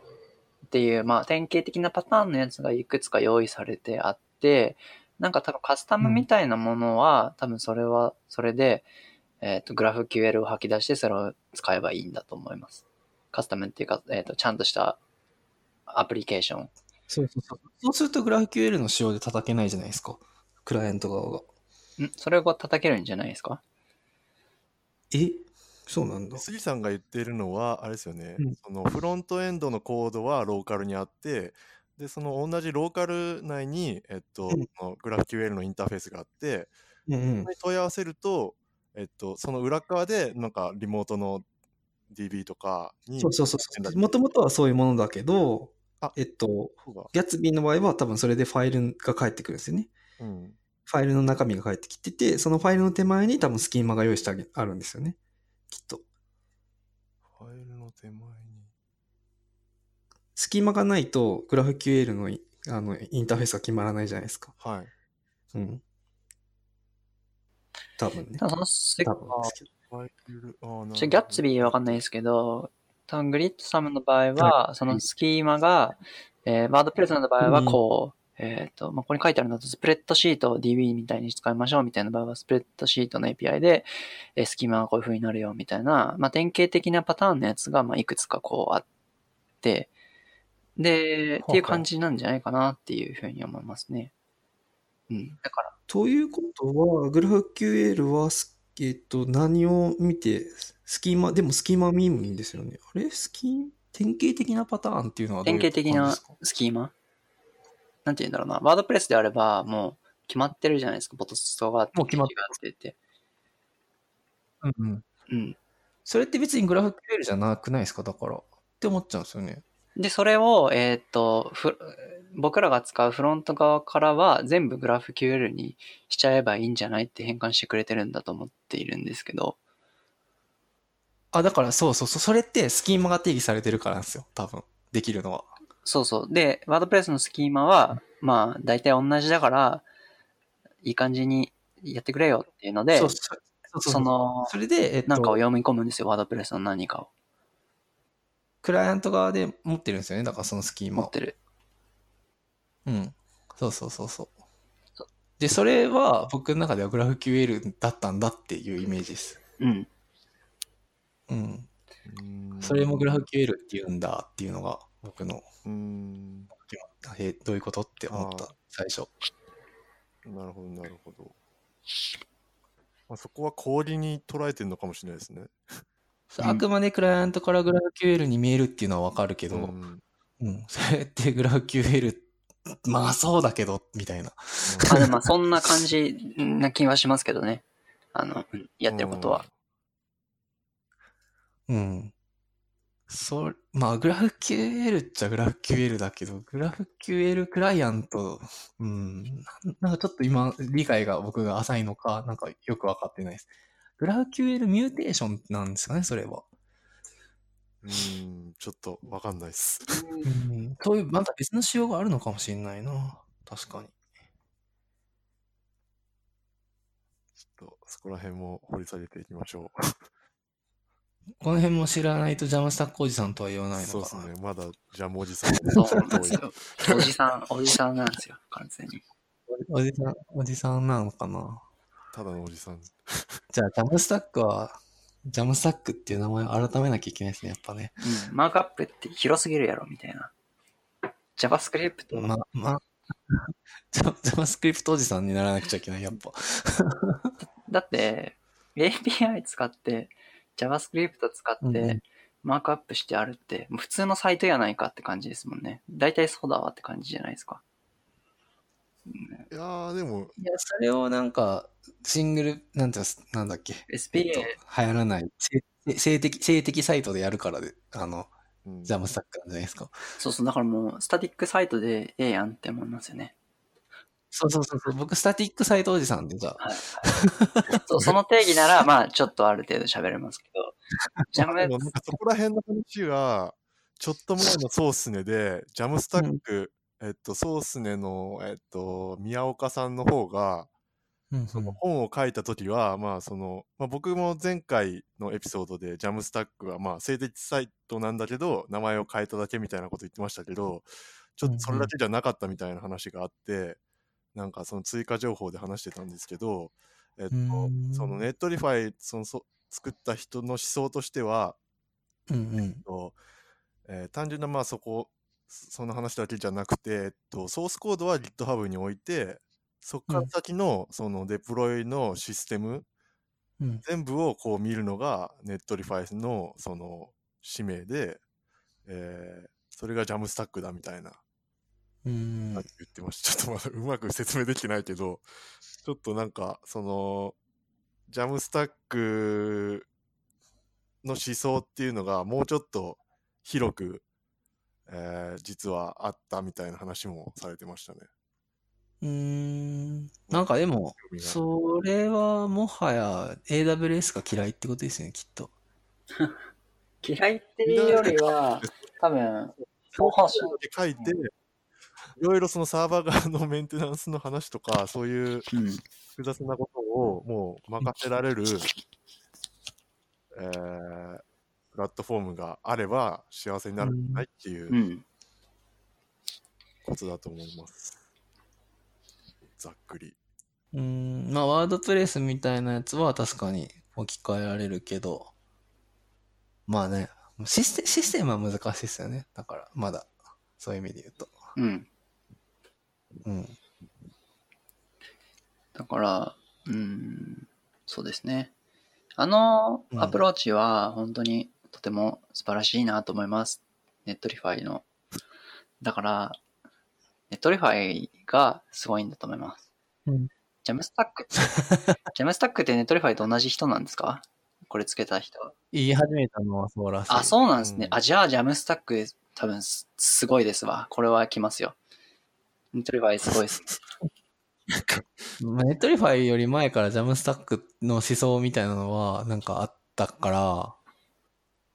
うっていう、まあ、典型的なパターンのやつがいくつか用意されてあって、なんか多分カスタムみたいなものは、多分それは、それで、えっ、と、GraphQL を吐き出してそれを使えばいいんだと思います。カスタムっていうか、えっ、と、ちゃんとしたアプリケーション。
そうそうそう。そうすると GraphQL の仕様で叩けないじゃないですか。クライアント側が。
ん？それを叩けるんじゃないですか？
え？そうなんだ。
杉さんが言ってるのは、あれですよね、
うん
そのフロントエンドのコードはローカルにあって、で、その同じローカル内に、えっと、
うん
GraphQL のインターフェースがあって、
うんうん
そこに問い合わせると、えっと、その裏側で、なんかリモートの DB とかに、
そうそうそう。もともとはそういうものだけど、
あ
えっと、ギャツビーの場合は多分それでファイルが返ってくるんですよね。
うん。
ファイルの中身が返ってきてて、そのファイルの手前に多分スキーマが用意してあげあるんですよね。きっと。
ファイルの手前に。
スキーマがないと、グラフ QL のいあのインターフェースが決まらないじゃないですか。
はい。
うん。多分ね。
ただそのス
多
ちょギャッツビーはわかんないですけど、多分グリッドサムの場合は、そのスキーマが、えー、ワードプレスの場合はこう、えっ、と、まあ、ここに書いてあるのだと、スプレッドシートを DB みたいに使いましょうみたいな場合は、スプレッドシートの API で、えースキーマがこういう風になるよみたいな、まあ、典型的なパターンのやつが、まあ、いくつかこうあって、で、っていう感じなんじゃないかなっていうふうに思いますね。うん。だから、
ということは、グラフ QL はス、えっと、何を見て、スキーマ、でもスキーマ見るんですよね。あれ？スキー、典型的なパターンっていうのはどういう
典型的なスキーマ？なんて言うんだろうな。ワードプレスであれば、もう決まってるじゃないですか。ボトストがあって、
もう決まっ
てて。
うんうん。
うん。
それって別にグラフ QL じゃなくないですか？だから。って思っちゃうんですよね。
で、それを、えーっと、ふ僕らが使うフロント側からは全部グラフ QL にしちゃえばいいんじゃないって変換してくれてるんだと思っているんですけど、
あ、だからそうそうそう。それってスキーマが定義されてるからなんですよ。多分。できるのは。
そうそう。で、ワードプレスのスキーマは、まあ、大体同じだから、いい感じにやってくれよっていうので、
そ
の、
それで、えっと、
なんかを読み込むんですよ、ワードプレスの何かを。
クライアント側で持ってるんですよね。だからそのスキーマを
持ってる。
うん。そうそうそうそう。で、それは僕の中ではグラフ QL だったんだっていうイメージです。
うん。
う
ん。
それもグラフ QL って言うんだっていうのが僕の、
うーん。
えどういうことって思っ
あ
た、最初。
なるほど、なるほど。まあ、そこは氷に捉えてるのかもしれないですね。
そうあくまでクライアントからグラフ QL に見えるっていうのはわかるけど、
う
うん、
ん
それってグラフ QL、まあそうだけど、みたいな。
あ、でもまあそんな感じな気はしますけどね。あの、うんやってることは。
うん。そまあ、グラフ QL っちゃグラフ QL だけど、グラフ QL クライアント、うん、なんなんかちょっと今、理解が僕が浅いのか、なんかよくわかってないです。グラフ QL ミューテーションなんですかね、それは。
うーん、ちょっとわかんないっす。
うん。そういう、また別の仕様があるのかもしれないな。確かに。
ちょっとそこら辺も掘り下げていきましょ
この辺も知らないとジャムスタックおじさんとは言わな
う。
いのかな。
そうですね。まだジャムおじさん
そうなんですよ。おじさん、おじさんなんですよ、完全に。
おじさん、おじさんなのかな。
ただのおじさん。
じゃあ、ジャムスタックは、ジャムスタックっていう名前を改めなきゃいけないですね、やっぱね。
うん。マークアップって広すぎるやろ、みたいな。JavaScript、
ま、ま、ジャジャマスクリプトおじさんにならなくちゃいけない、やっぱ。
だって、API 使って、JavaScript 使って、
うんうん
マークアップしてあるって、普通のサイトやないかって感じですもんね。大体そうだわって感じじゃないですか。うん
いやー、でも、
いや、それをなんか、シングル、なんていうんですなんだっけ。えっ
SPA
と、流行らない、性性的、性的サイトでやるからで、あの、
うん
ジャムスタックなんじゃないですか。
そうそう、だからもう、スタティックサイトでええやんって思いますよね。
そうそうそうそう。僕、スタティックサイトおじさんで、じゃあ。
はい。そうその定義なら、まあ、ちょっとある程度喋れますけど、ジャム
そこら辺の話は、ちょっと前のソースネで、ジャムスタック、えっと、ソースネの、えっと、宮岡さんの方が、
うん
その本を書いた時は、まあその、まあ、僕も前回のエピソードで Jamstack はまあ静的サイトなんだけど名前を変えただけみたいなこと言ってましたけどちょっとそれだけじゃなかったみたいな話があって、なんかその追加情報で話してたんですけど、えっと
うん、
その Netlify そのそ作った人の思想としては、
うんうん。
とえー単純なまあそこその話だけじゃなくて、えっと、ソースコードは GitHub に置いてそこから先のそのデプロイのシステム、
うん。
全部をこう見るのが Netlify のその使命で、えーそれが Jamstack だみたいな
うん。
言ってました。ちょっとまだうまく説明できてないけど、ちょっとなんかそのジャムスタックの思想っていうのがもうちょっと広く、えー実はあったみたいな話もされてましたね。
うーん。なんかでも、それはもはや AWS が嫌いってことですよね、きっと。
嫌いっていうよりは、多分、
教科書だけ書いて、いろいろそのサーバー側のメンテナンスの話とか、そういう
うん。
複雑なことをもう任せられる、えープラットフォームがあれば幸せになるんじゃないっていううんことだと思います。ざっくり。
うーん。まあ、ワードプレスみたいなやつは確かに置き換えられるけど、まあね、システシステムは難しいですよね。だから、まだ、そういう意味で言うと。
うん。
うん。
だから、うん、そうですね。あの
うん
アプローチは本当にとても素晴らしいなと思います。 Netlify の。だから、 Netlify がすごいんだと思います。
うん
Jamstack、Jamstack って Netlify と同じ人なんですか？これつけた人は。
言い始めたのはそうらしい。
あ、そうなんですね。
うん
あ、じゃあ Jamstack 多分すすごいですわ。これは来ますよ。 Netlify すごいです。
まあ Netlify より前から Jamstack の思想みたいなのはなんかあったから、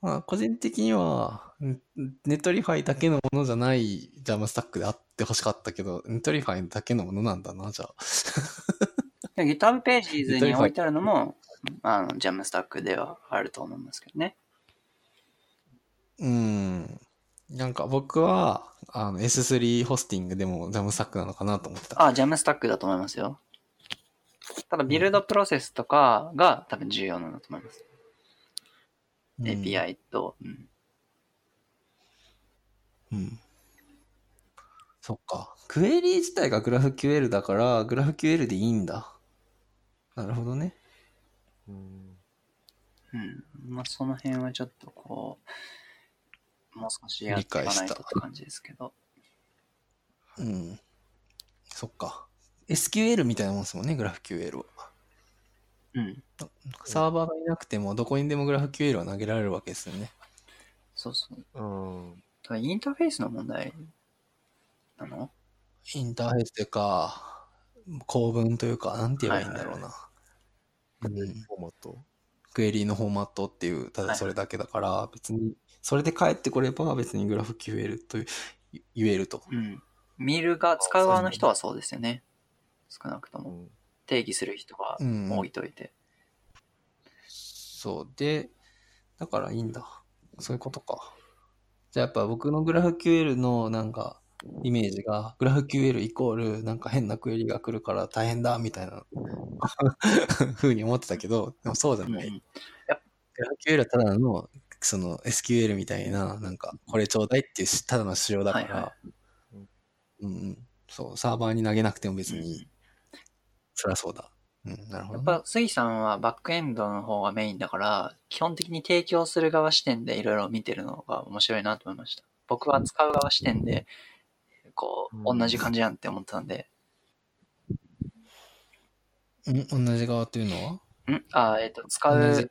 まあ個人的にはん Netlify だけのものじゃない Jamstack であってほしかったけど、 Netlify だけのものなんだな、じゃあ。
で GitHub ページズに置いてあるのも、あの、ジャムスタックではあると思いますけどね。
うん。なんか僕はあの S3 ホスティングでもジャムスタックなのかなと思ってた。
あ、ジャムスタックだと思いますよ。ただ、ビルドプロセスとかが多分重要なんだと思います。
うん
API と、うん。
うん。そっか。クエリ自体が GraphQL だから、GraphQL でいいんだ。なるほどね。
うん
うん。まあ、その辺はちょっとこう、もう少しやっていかないとって感じですけど。
うん。そっか。SQL みたいなもんですもんね、GraphQL は。
うん。
サーバーがいなくても、どこにでも GraphQL は投げられるわけですよね。
そうそう。
うん
だからインターフェースの問題なの？
インターフェースというか、構文というか、なんて言えばいいんだろうな。うん
フォーマット。
クエリのフォーマットっていう、ただそれだけだから、別に、それで返ってこれば別に GraphQL と言えると。
うん。見るが、使う側の人はそうですよね。少なくとも。
うん
定義する人は
うん
置いといて。
そう。で、だからいいんだ。そういうことか。じゃあやっぱ僕の GraphQL のなんか、イメージが、GraphQL イコールなんか変なクエリが来るから大変だみたいな 風に思ってたけど、でもそうじゃない。
うんうん
GraphQL はただの、その SQL みたいな、なんか、これちょうだいっていうただの仕様だから、
はいは
うんうん。そう、サーバーに投げなくても別に、そりゃそうだ。うん、なるほど、
やっ
ね。
ぱ杉さんはバックエンドの方がメインだから、基本的に提供する側視点でいろいろ見てるのが面白いなと思いました。僕は使う側視点で、こう、
うん
同じ感じやんって思ってたんで、
うん、同じ側っていうのは？
んあ、えっ、と、使う、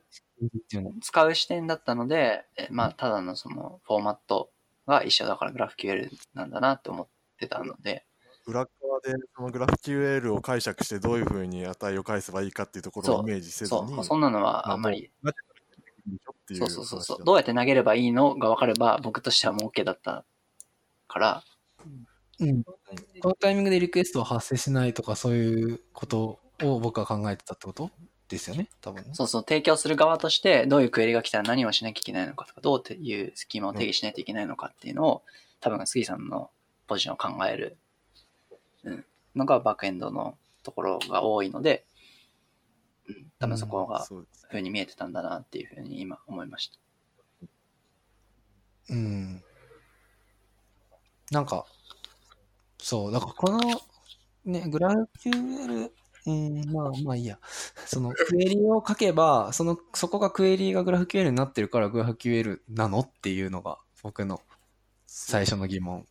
使う視点だったので、えまあ、ただのそのフォーマットが一緒だからグラフ QL なんだなって思ってたので、
裏側でそのグラフ QL を解釈してどういうふうに値を返せばいいかっていうところをイメージせず
そう、
に、
まあそんなのはあんまり、そうそうそう。そう、どうやって投げればいいのが分かれば、僕としてはもう OK だったから、
うん。このタイミングでリクエストは発生しないとか、そういうことを僕は考えてたってことですよね、多分ね。
そうそう、提供する側として、どういうクエリが来たら何をしなきゃいけないのかとか、どういうスキーマを定義しないといけないのかっていうのを、多分杉さんのポジションを考える、うん、のがバックエンドのところが多いので、うん、多分そこが、ふうに見えてたんだなっていうふうに今思いました。
うん。なんか、そう、だからこの、ね、グラフ QL、うん、まあまあいいや。そのクエリを書けば、その、そこがクエリがグラフ QL になってるからグラフ QL なのっていうのが僕の最初の疑問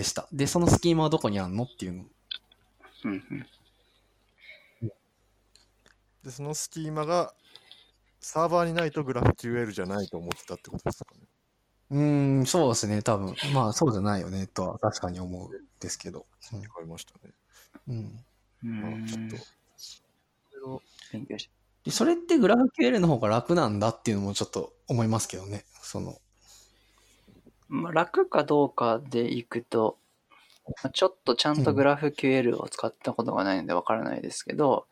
でした。で、そのスキーマはどこにあんの？っていうの。
うんうん。
でそのスキーマがサーバーにないとグラフ QL じゃないと思ってたってことですかね。
うーん、そうですね、多分。まあそうじゃないよね、とは確かに思うんですけど。
聞こえましたね。
うん。うん
う
まあ
ん
ちょっと、
それってグラフ QL の方が楽なんだっていうのもちょっと思いますけどね。その、
まあ、楽かどうかでいくと、まあちょっとちゃんとグラフ QL を使ったことがないのでわからないですけど、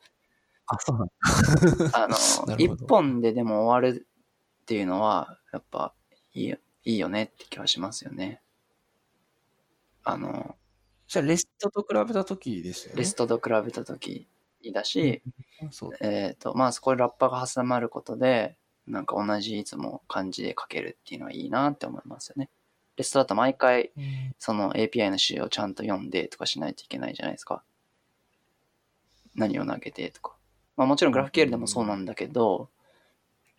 あ、そうなん
あの 一本ででも終わるっていうのは、やっぱいいよいいよねって気はしますよね。あの、
じゃあレストと比べた時ですよね。
レストと比べたときだし、
そう。
えっ、と、まあそこにラッパが挟まることで、なんか同じいつも漢字で書けるっていうのはいいなって思いますよね。レストだと毎回
うん
その API の仕様をちゃんと読んでとかしないといけないじゃないですか。何を投げてとか。まあもちろんグラフ QL でもそうなんだけど、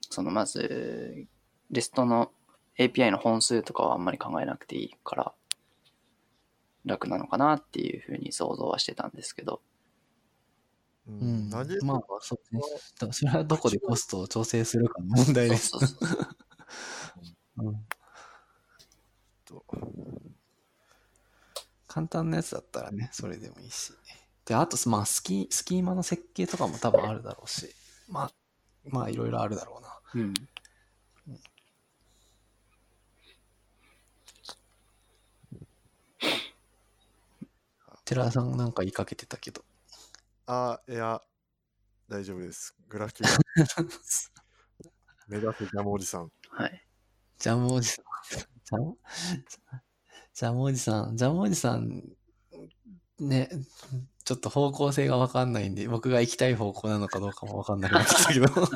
そのまず、レストの API の本数とかはあんまり考えなくていいから、楽なのかなっていうふうに想像はしてたんですけど。
う
うんまあ、そうね。だからそれはどこでコストを調整するかの問題です。
そうそうそう。
うん
と
簡単なやつだったらね、それでもいいし。で、あと、まあ、スキー、スキーマの設計とかも多分あるだろうし、まあ、まあ、いろいろあるだろうな。
うん。
寺田さんなんか言いかけてたけど。
あ、いや、大丈夫です。グラフ QL 目指せジャムおじさん。
はい。
ジャムおじさん。ジャムジャムおじさん。ジャムおじさん、ね、ちょっと方向性がわかんないんで、僕が行きたい方向なのかどうかもわかんなくなってきたけど。
ちょっ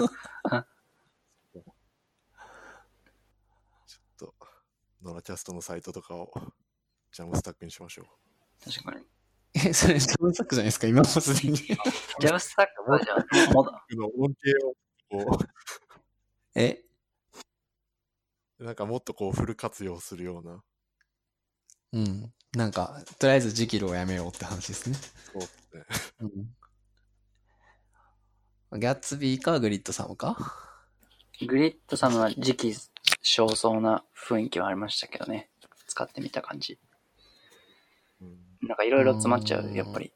と、ノラキャストのサイトとかをジャムスタックにしましょう。
確かに。
え、それジャムサックじゃないですか今もすでに。
ジャムスタックはじゃあ、もだ。
え、
なんかもっとこうフル活用するような。
うん。なんか、とりあえずジキルをやめようって話ですね。
そうですね。
うん。ギャッツビーかグリッドサムか？
グリッドさんは時期尚早な雰囲気はありましたけどね。使ってみた感じ。
うん
なんかいろいろ詰まっちゃう、
うん
やっぱり。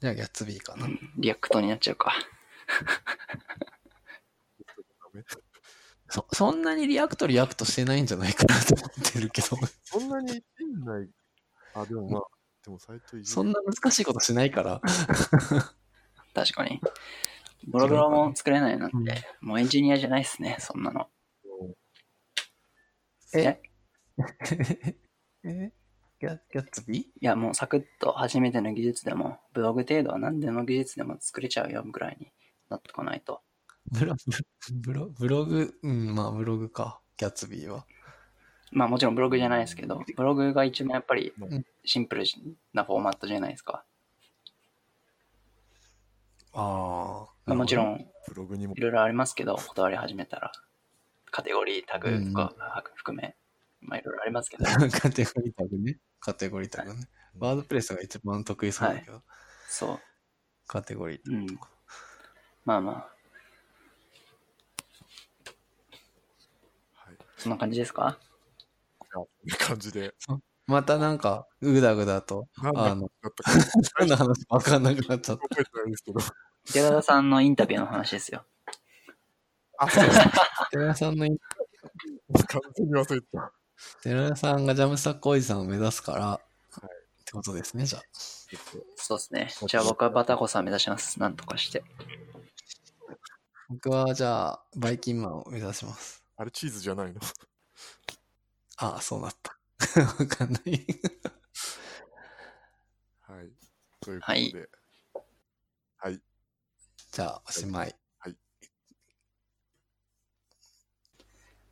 じゃあ Gatsby かな。
React になっちゃうか。
そ、そんなに React React してないんじゃないかなと思ってるけど、
そんなにいじんない。あ、でもまあ、でもサイト
そんな難しいことしないから。
確かに。ボロボロも作れないなんて、もうエンジニアじゃないっすね、そんなの。
え
え？
え？ギャギャッツビ？ー
いや、もうサクッと初めての技術でも、ブログ程度は何でも技術でも作れちゃうよぐらいになってこないと。
ブロブロブログ、うん、まあブログか、ギャッツビーは。
まあもちろんブログじゃないですけど、ブログが一番やっぱり
うん
シンプルなフォーマットじゃないですか。
ああ。
まあもちろ
ん。
ん、
ブログにも
いろいろありますけど、断り始めたら、カテゴリータグとか含め、まあいろいろありますけど、
カテゴリータグね。カテゴリータグね。ワードプレスが一番得意そうだけど、
そ
カテゴリータ
う。うん。まあまあ、
はい。
そんな感じですか？
こんな感じで。
グ。またなんか、ぐだぐだと、あの、何の 話かわかんなくなっちゃった。
覚えてないんですけど。
寺田さんのインタビューの話ですよ。
あ、そうです。
寺田さんの、
完全に忘れてた。
寺田さんがジャムスタックおじさんを目指すから、ってことですね、じゃあ。
そうですね。じゃあ僕はバタコさん目指します。なんとかして。
僕はじゃあ、バイキンマンを目指します。
あれチーズじゃないの？
ああ、そうなった。わかんない。
はい。ということで。はい。
じゃあ、おしまい。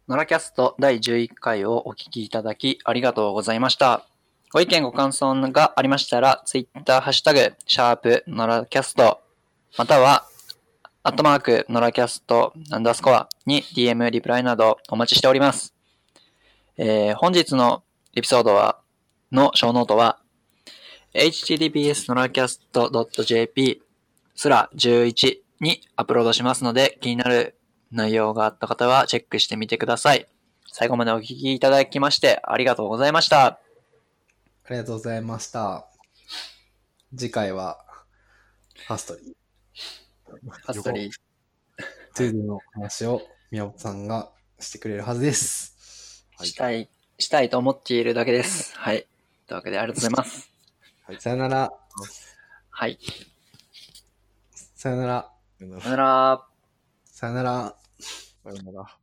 ノラキャスト第11回をお聞きいただきありがとうございました。ご意見ご感想がありましたら、ツイッターハッシュタグ、シャープノラキャスト、または、アットマークノラキャストアンダースコアに DM リプライなどお待ちしております。えー本日のエピソードは、のショーノートは、https noracast .jp スラ11にアップロードしますので、気になる内容があった方はチェックしてみてください。最後までお聞きいただきましてありがとうございました。
ありがとうございました。次回は、
Fastly、Fastly。
トゥードゥの話を宮本さんがしてくれるはずです。
したい、したいと思っているだけです。はい。というわけでありがとうございます。
さよなら。
はい。
さよなら。
さよなら
さよなら。
さよなら。
さよなら。